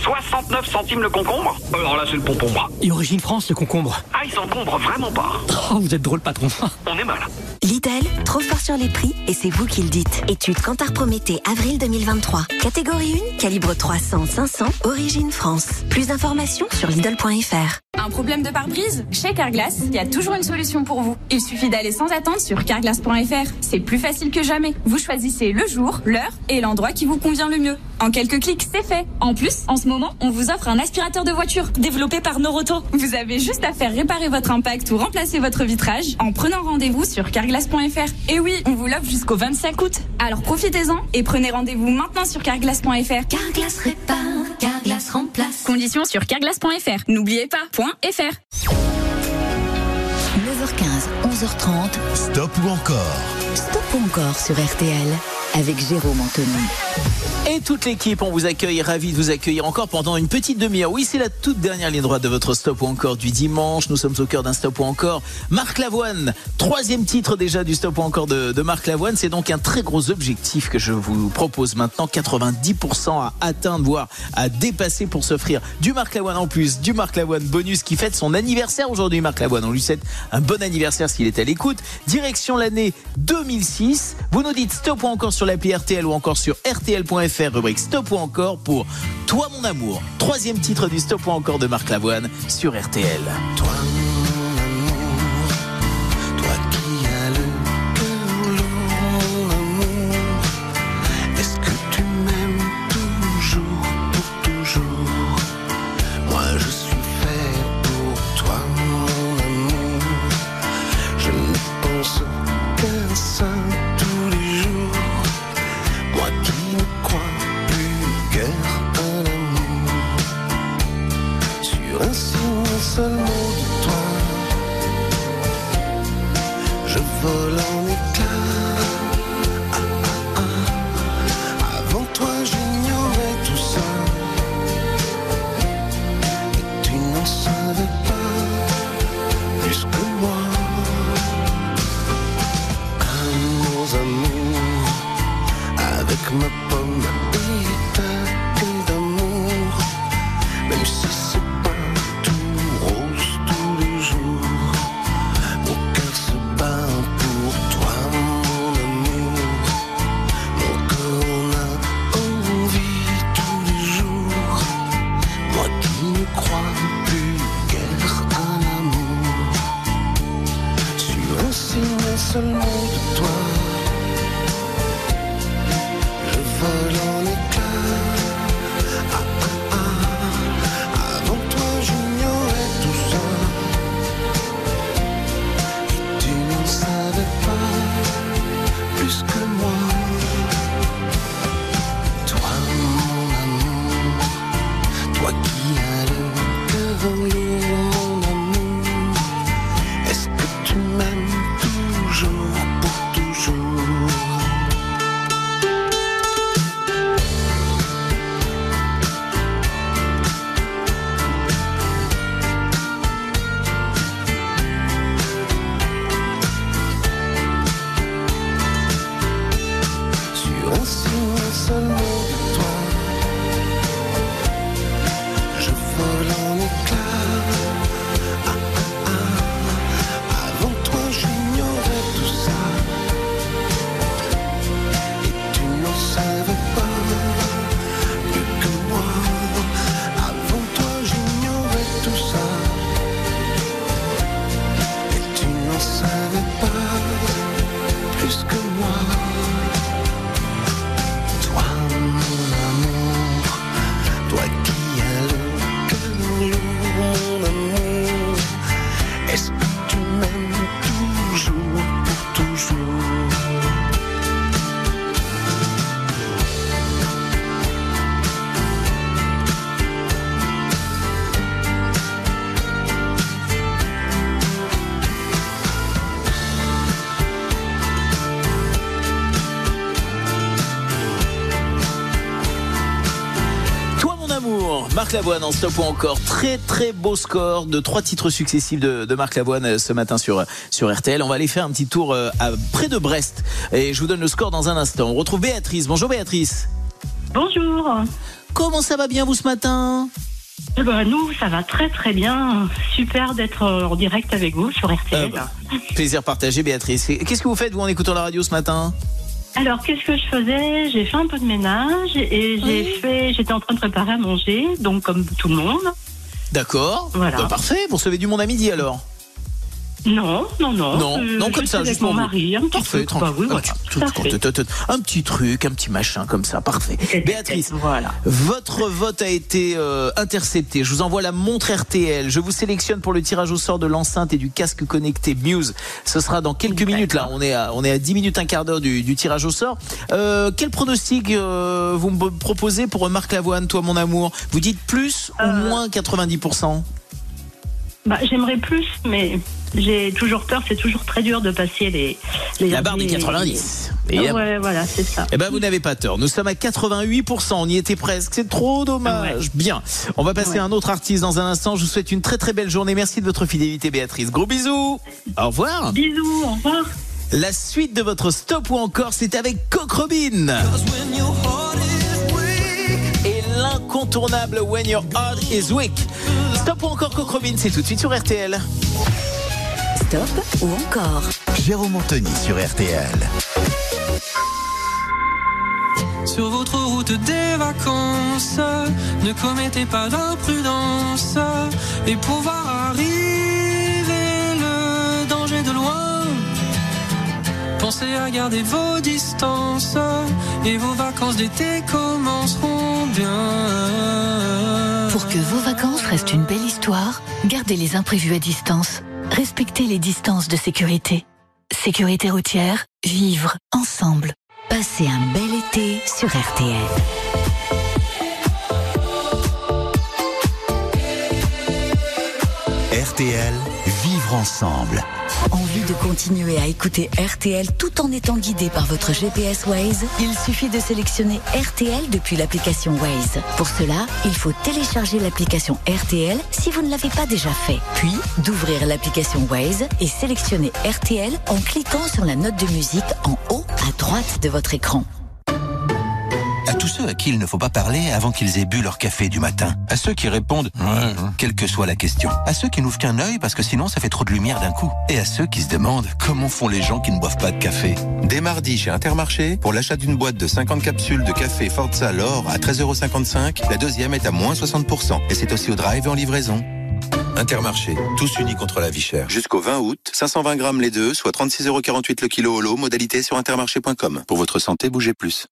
69 centimes le concombre Alors là, c'est le pompon. Et Origine France, le concombre? Ah, ils encombrent vraiment pas. Oh, vous êtes drôle patron. On est mal. Lidl, trop fort sur les prix et c'est vous qui le dites. Étude Cantar Prométhée, avril 2023. Catégorie 1, calibre 300-500, origine France. Plus d'informations sur Lidl.fr. Un problème de pare-brise? Chez Carglass, il y a toujours une solution pour vous. Il suffit d'aller sans attendre sur carglass.fr. C'est plus facile que jamais. Vous choisissez le jour, l'heure et l'endroit qui vous convient le mieux. En quelques clics, c'est fait. En plus, en ce moment, on vous offre un aspirateur de voiture développé par Noroto. Vous avez juste à faire réparer votre impact ou remplacer votre vitrage en prenant rendez-vous sur carglass.fr. Et oui, on vous l'offre jusqu'au 25 août. Alors profitez-en et prenez rendez-vous maintenant sur carglass.fr. Carglass répare, Carglass remplace. Conditions sur carglass.fr. N'oubliez pas, .fr. 9h15, 11h30. Stop ou encore? Stop ou encore sur RTL avec Jérôme Anthony. Et toute l'équipe, on vous accueille, ravi de vous accueillir encore pendant une petite demi-heure. Oui, c'est la toute dernière ligne droite de votre stop ou encore du dimanche. Nous sommes au cœur d'un stop ou encore. Marc Lavoine, troisième titre déjà du stop ou encore de, Marc Lavoine. C'est donc un très gros objectif que je vous propose maintenant. 90% à atteindre, voire à dépasser pour s'offrir du Marc Lavoine en plus, du Marc Lavoine bonus qui fête son anniversaire aujourd'hui, Marc Lavoine. On lui souhaite un bon anniversaire s'il est à l'écoute. Direction l'année 2006. Vous nous dites stop ou encore sur l'appli RTL ou encore sur RTL.fr, rubrique stop ou encore pour Toi mon amour. Troisième titre du stop ou encore de Marc Lavoine sur RTL. Marc Lavoine en stop ou encore. Très très beau score de trois titres successifs de, de Marc Lavoine euh, ce matin sur, sur RTL. On va aller faire un petit tour euh, à, près de Brest. Et je vous donne le score dans un instant. On retrouve Béatrice. Bonjour Béatrice. Bonjour. Comment ça va bien vous ce matin? Eh ben, nous, ça va très très bien. Super d'être euh, en direct avec vous sur RTL. Ah bah. Plaisir partagé Béatrice. Qu'est-ce que vous faites vous en écoutant la radio ce matin? Alors, qu'est-ce que je faisais? J'ai fait un peu de ménage et j'ai fait. J'étais en train de préparer à manger, donc comme tout le monde. D'accord. Voilà. Bah, parfait. Vous recevez du monde à midi alors Non, non, non. Non, Euh, non, comme ça, avec juste mon pour vous. mari. Un Parfait, tranquille. bah oui, voilà. un petit truc, un petit machin comme ça, parfait. Béatrice, voilà. votre vote a été euh, intercepté. Je vous envoie la montre RTL. Je vous sélectionne pour le tirage au sort de l'enceinte et du casque connecté Muse. Ce sera dans quelques minutes là. On est à, on est à 10 minutes, un quart d'heure du, du tirage au sort. Euh, quel pronostic euh, vous me proposez pour Marc Lavoine, toi mon amour? Vous dites plus ou Euh. moins 90% Bah, J'aimerais plus, mais j'ai toujours peur. C'est toujours très dur de passer les. les La barre des les- 90. Ah Et ouais, voilà, c'est ça. Eh ben, vous n'avez pas tort. Nous sommes à 88%. On y était presque. C'est trop dommage. Bien. On va passer à un autre artiste dans un instant. Je vous souhaite une très très belle journée. Merci de votre fidélité, Béatrice. Gros bisous. Au revoir. Bisous. Au revoir. La suite de votre stop ou encore, c'est avec Coq Robin. L'incontournable When Your Heart is Weak. Stop ou encore Robin, c'est tout de suite sur RTL. Stop ou encore Jérôme Anthony sur RTL. Sur votre route des vacances, ne commettez pas d'imprudence et pour voir arriver le danger de loin. Pensez à garder vos distances et vos vacances d'été commenceront bien. Pour que vos vacances restent une belle histoire, gardez les imprévus à distance. Respectez les distances de sécurité. Sécurité routière, vivre ensemble. Passez un bel été sur RTL. RTL, vivre ensemble. Envie de continuer à écouter RTL tout en étant guidé par votre GPS Waze? Il suffit de sélectionner RTL depuis l'application Waze. Pour cela, il faut télécharger l'application RTL si vous ne l'avez pas déjà fait. Puis, d'ouvrir l'application Waze et sélectionner RTL en cliquant sur la note de musique en haut à droite de votre écran. À tous ceux à qui il ne faut pas parler avant qu'ils aient bu leur café du matin. À ceux qui répondent ouais, quelle que soit la question. À ceux qui n'ouvrent qu'un œil parce que sinon ça fait trop de lumière d'un coup. Et à ceux qui se demandent comment font les gens qui ne boivent pas de café? Dès mardi chez Intermarché, pour l'achat d'une boîte de 50 capsules de café Forza L'Or à 13,55€, la deuxième est à moins 60%. Et c'est aussi au drive et en livraison. Intermarché, tous unis contre la vie chère. Jusqu'au 20 août, 520 grammes les deux, soit 36,48€ le kilo au lot, modalité sur intermarché.com. Pour votre santé, bougez plus.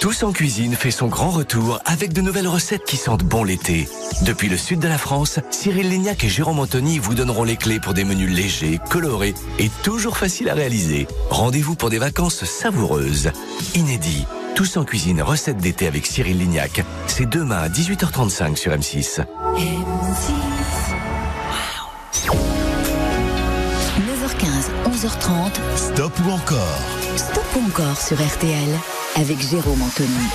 Tous en cuisine fait son grand retour avec de nouvelles recettes qui sentent bon l'été. Depuis le sud de la France, Cyril Lignac et Jérôme Anthony vous donneront les clés pour des menus légers, colorés et toujours faciles à réaliser. Rendez-vous pour des vacances savoureuses. Inédit. Tous en cuisine, recettes d'été avec Cyril Lignac. C'est demain à 18h35 sur M6. 9h15, 11h30. Stop ou encore? Stop ou encore sur RTL avec Jérôme Anthony.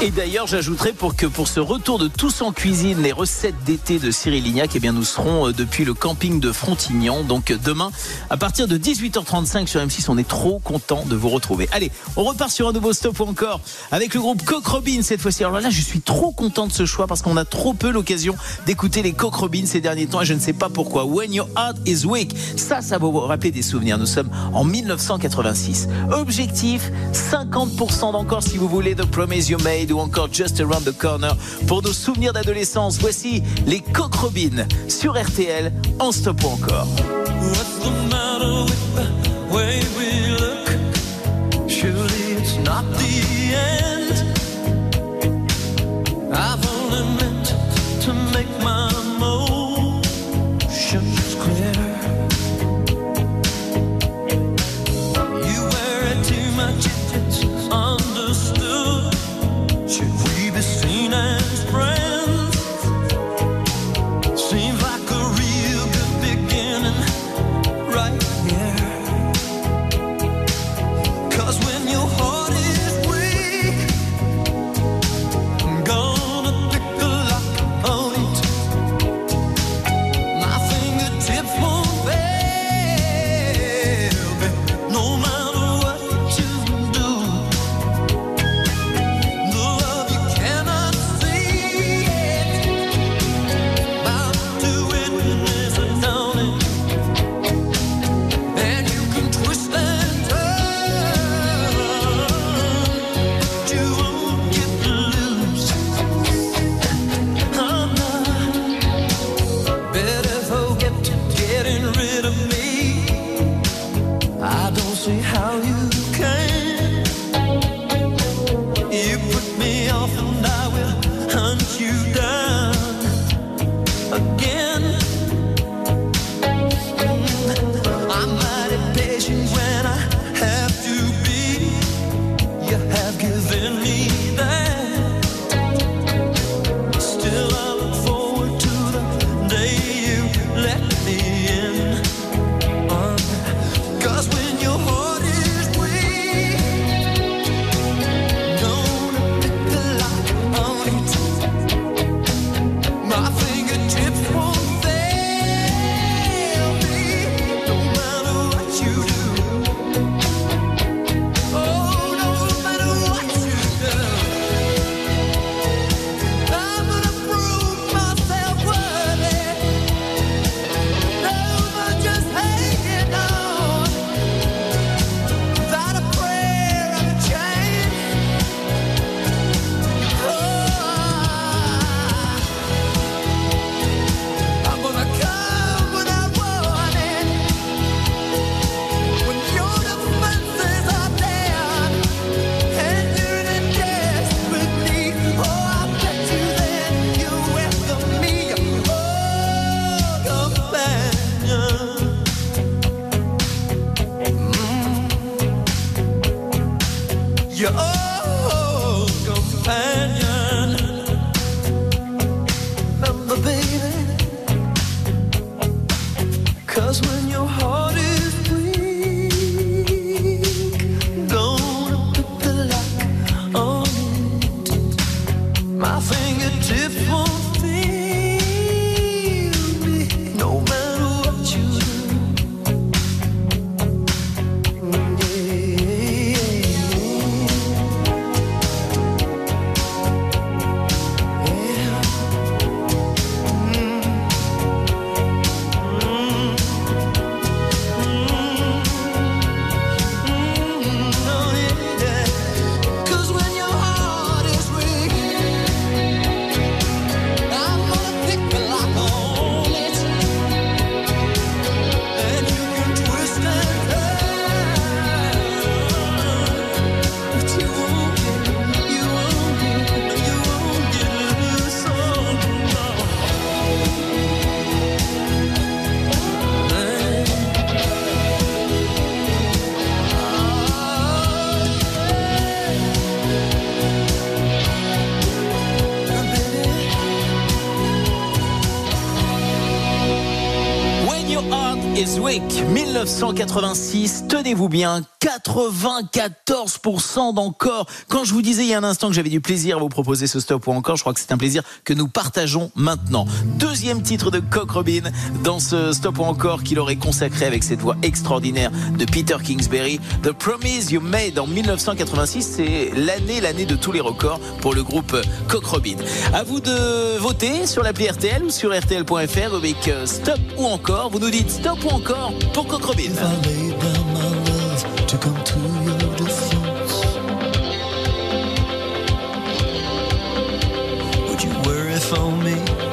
Et d'ailleurs, j'ajouterai pour que pour ce retour de tous en cuisine, les recettes d'été de Cyril Lignac, eh bien, nous serons euh, depuis le camping de Frontignan. Donc, euh, demain, à partir de 18h35 sur M6, on est trop content de vous retrouver. Allez, on repart sur un nouveau stop encore avec le groupe Coq Robin cette fois-ci. Alors là, je suis trop content de ce choix parce qu'on a trop peu l'occasion d'écouter les Coq Robin ces derniers temps et je ne sais pas pourquoi. When your heart is weak. Ça, ça va vous rappeler des souvenirs. Nous sommes en 1986. Objectif, 50% d'encore si vous voulez The Promise You Made ou encore Just Around the Corner pour nos souvenirs d'adolescence. Voici les Coq Robin sur RTL en stop ou encore. 1986. Tenez-vous bien, 94% d'encore. Quand je vous disais il y a un instant que j'avais du plaisir à vous proposer ce stop ou encore, je crois que c'est un plaisir que nous partageons maintenant. Deuxième titre de Cock Robin dans ce stop ou encore qu'il aurait consacré avec cette voix extraordinaire de Peter Kingsbury. The Promise You Made en 1986, c'est l'année, l'année de tous les records pour le groupe Cock Robin. À vous de voter sur l'appli RTL ou sur RTL.fr avec euh, stop ou encore. Vous nous dites stop ou encore pour Cock Robin. me.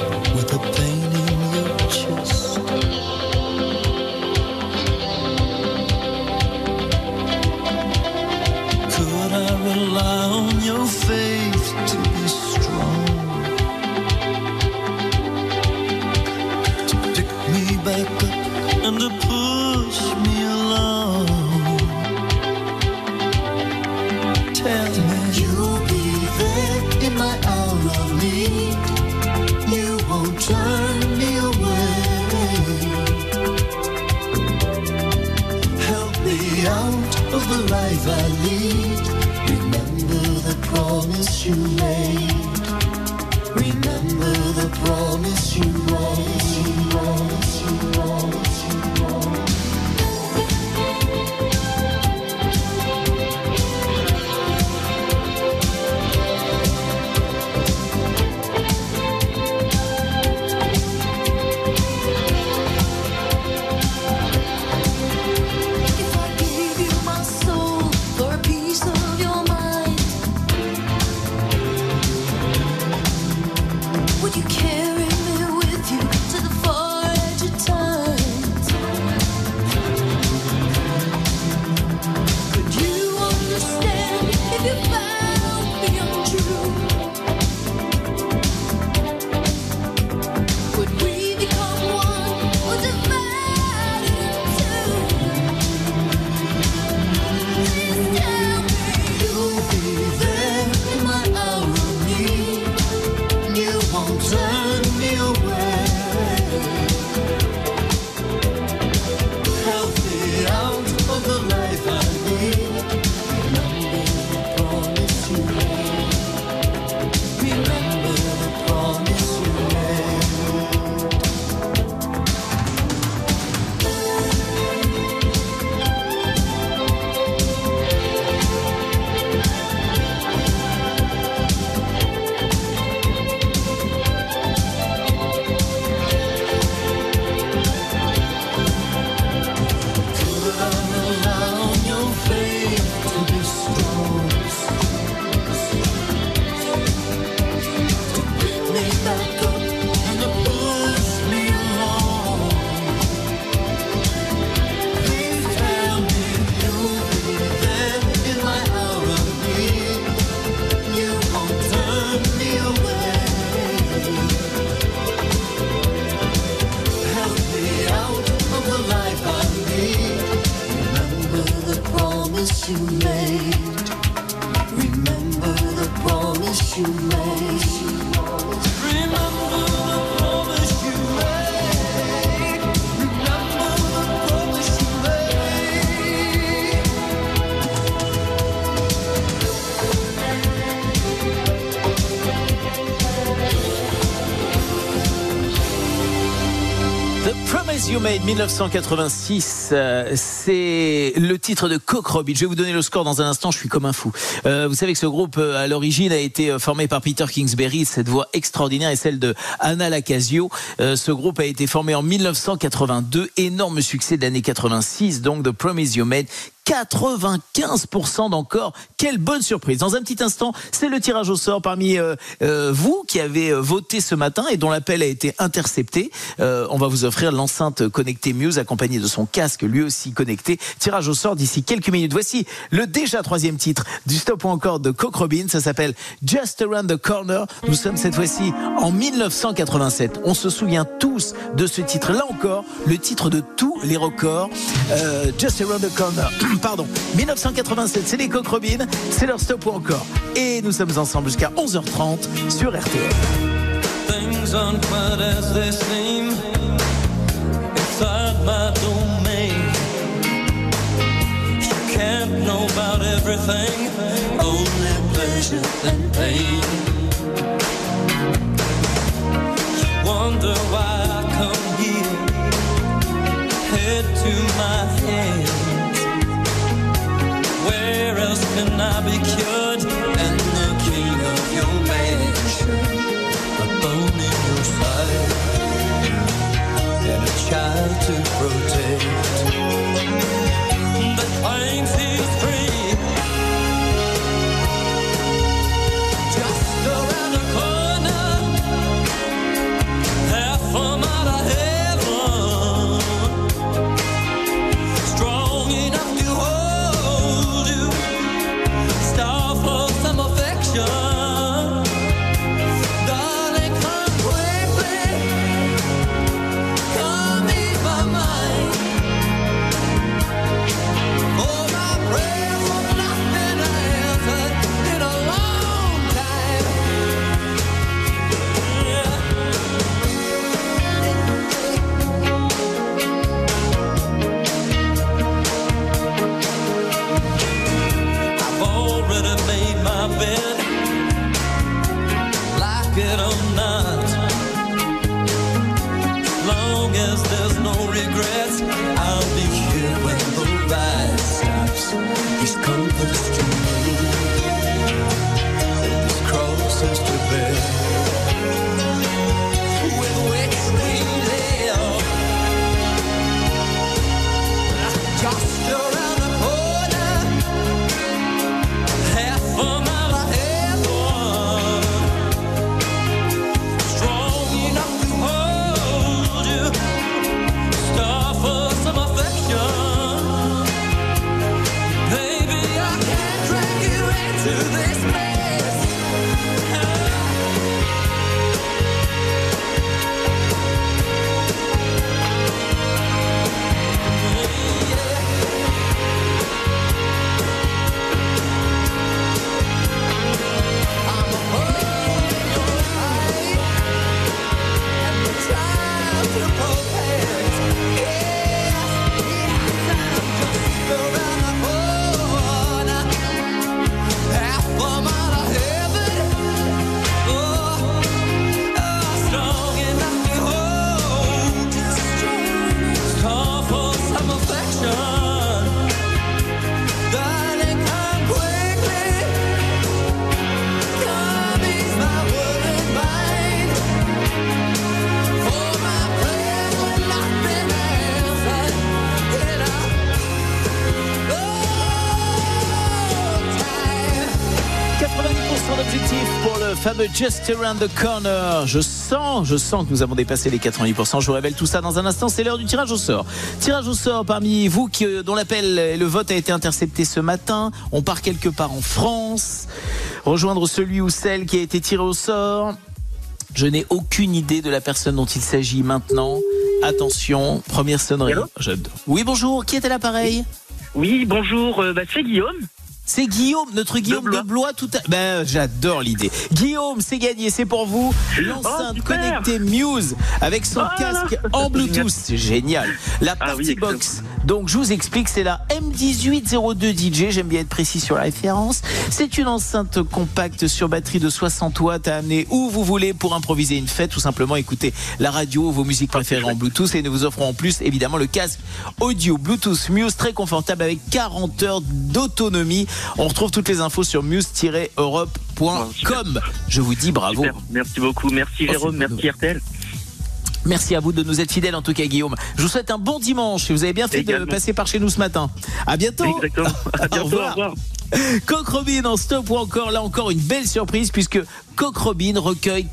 1986, euh, c'est le titre de Cock Robin. Je vais vous donner le score dans un instant, je suis comme un fou. Euh, vous savez que ce groupe euh, à l'origine a été formé par Peter Kingsbury, cette voix extraordinaire est celle de Anna Lacasio. Ce groupe a été formé en 1982, énorme succès de l'année 86, donc The Promise You Made 95% d'encore. Quelle bonne surprise. Dans un petit instant, c'est le tirage au sort parmi euh, euh, vous qui avez euh, voté ce matin et dont l'appel a été intercepté. On va vous offrir l'enceinte connectée Muse accompagnée de son casque lui aussi connecté. Tirage au sort d'ici quelques minutes. Voici le déjà troisième titre du stop ou encore de Cock Robin. Ça s'appelle Just Around the Corner. Nous sommes cette fois-ci en 1987. On se souvient tous de ce titre. Là encore, le titre de tous les records. Just Around the Corner. Pardon. 1987, c'est les Cock Robin. C'est leur stop ou encore. Et nous sommes ensemble jusqu'à 11h30 sur RTL. Things aren't quite as they seem inside my domain. You can't know about everything, only pleasure and pain. You wonder why I come here, head to my hands. Can I be cured? And the king of your mansion a bone in your side and a child to protect that claims he's free. Just Around the Corner. Je sens, je sens que nous avons dépassé les 90%. Je vous révèle tout ça dans un instant. C'est l'heure du tirage au sort. Tirage au sort parmi vous qui, euh, dont l'appel et le vote a été intercepté ce matin. On part quelque part en France. Rejoindre celui ou celle qui a été tiré au sort. Je n'ai aucune idée de la personne dont il s'agit maintenant. Attention, première sonnerie. Oui, bonjour. Qui est à l'appareil? Oui, bonjour. euh, bah, c'est Guillaume. C'est Guillaume, notre Guillaume de Blois, tout à... Ben, j'adore l'idée. Guillaume, c'est gagné, c'est pour vous. L'enceinte connectée Muse avec son casque en Bluetooth. C'est génial. La Ah oui, party box Donc je vous explique, c'est la M1802 DJ, j'aime bien être précis sur la référence. C'est une enceinte compacte sur batterie de 60 watts à amener où vous voulez pour improviser une fête, tout simplement écouter la radio, vos musiques préférées en Bluetooth et nous vous offrons en plus évidemment le casque audio Bluetooth Muse très confortable avec 40 heures d'autonomie. On retrouve toutes les infos sur muse-europe.com. Je vous dis bravo. Super. Merci beaucoup. Merci Oh, Jérôme. Merci RTL. Merci à vous de nous être fidèles en tout cas Guillaume. Je vous souhaite un bon dimanche et vous avez bien fait de passer par chez nous ce matin. À bientôt. Exactement. À bientôt. Au revoir. Coq Robin en stop ou encore là encore une belle surprise puisque Coq Robin recueille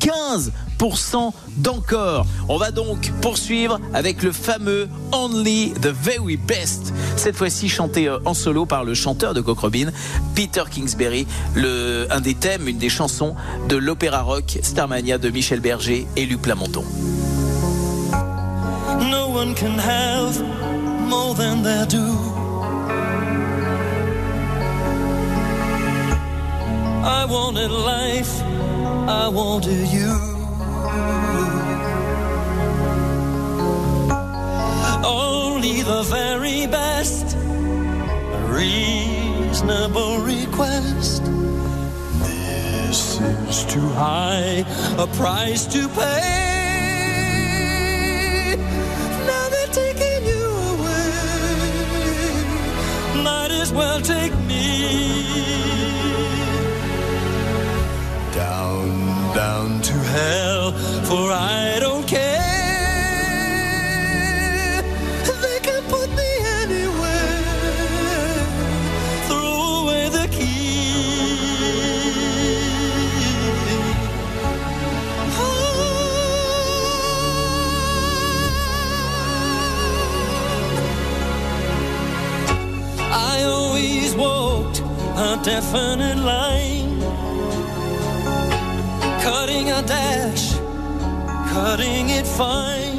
95% d'encore. On va donc poursuivre avec le fameux Only the Very Best. Cette fois-ci chanté euh, en solo par le chanteur de Coq Robin, Peter Kingsbury, un des thèmes, une des chansons de l'opéra rock Starmania de Michel Berger et Luc Lamonton. I wanted you. Only the very best, a reasonable request. This is too high a price to pay. Now they're taking you away. Might as well take me down, down to hell, for I don't care. They can put me anywhere. Throw away the key. Oh. I always walked a definite line, cutting a dash, cutting it fine.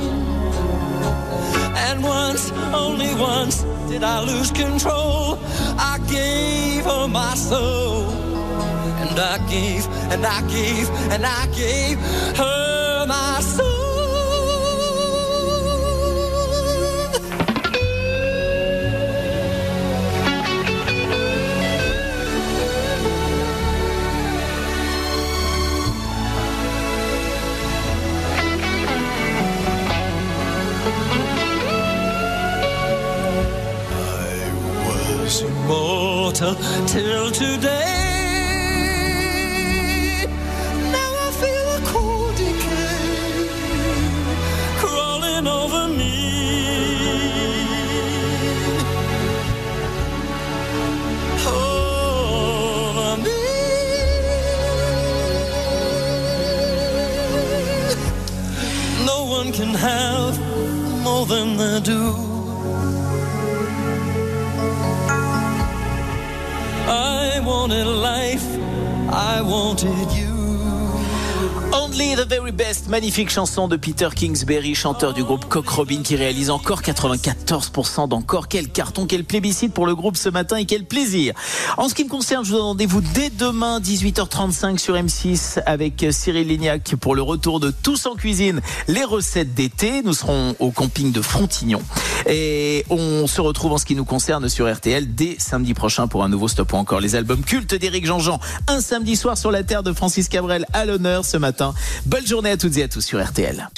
And once, only once, did I lose control. I gave her my soul, and I gave, and I gave, and I gave her my soul. Immortal till today. Now I feel decay crawling over me. Can have more than they do. Wanted life, I wanted you. Only the very best, magnifique chanson de Peter Kingsbury, chanteur du groupe Cock Robin qui réalise encore 94% d'encore. Quel carton, quel plébiscite pour le groupe ce matin et quel plaisir. En ce qui me concerne, je vous donne rendez-vous dès demain 18h35 sur M6 avec Cyril Lignac pour le retour de Tous en cuisine, les recettes d'été. Nous serons au camping de Frontignon et on se retrouve en ce qui nous concerne sur RTL dès samedi prochain pour un nouveau stop ou encore les albums cultes d'Éric Jean-Jean. Un samedi soir sur la terre de Francis Cabrel à l'honneur ce matin. Belle journée à toutes et à tous sur RTL.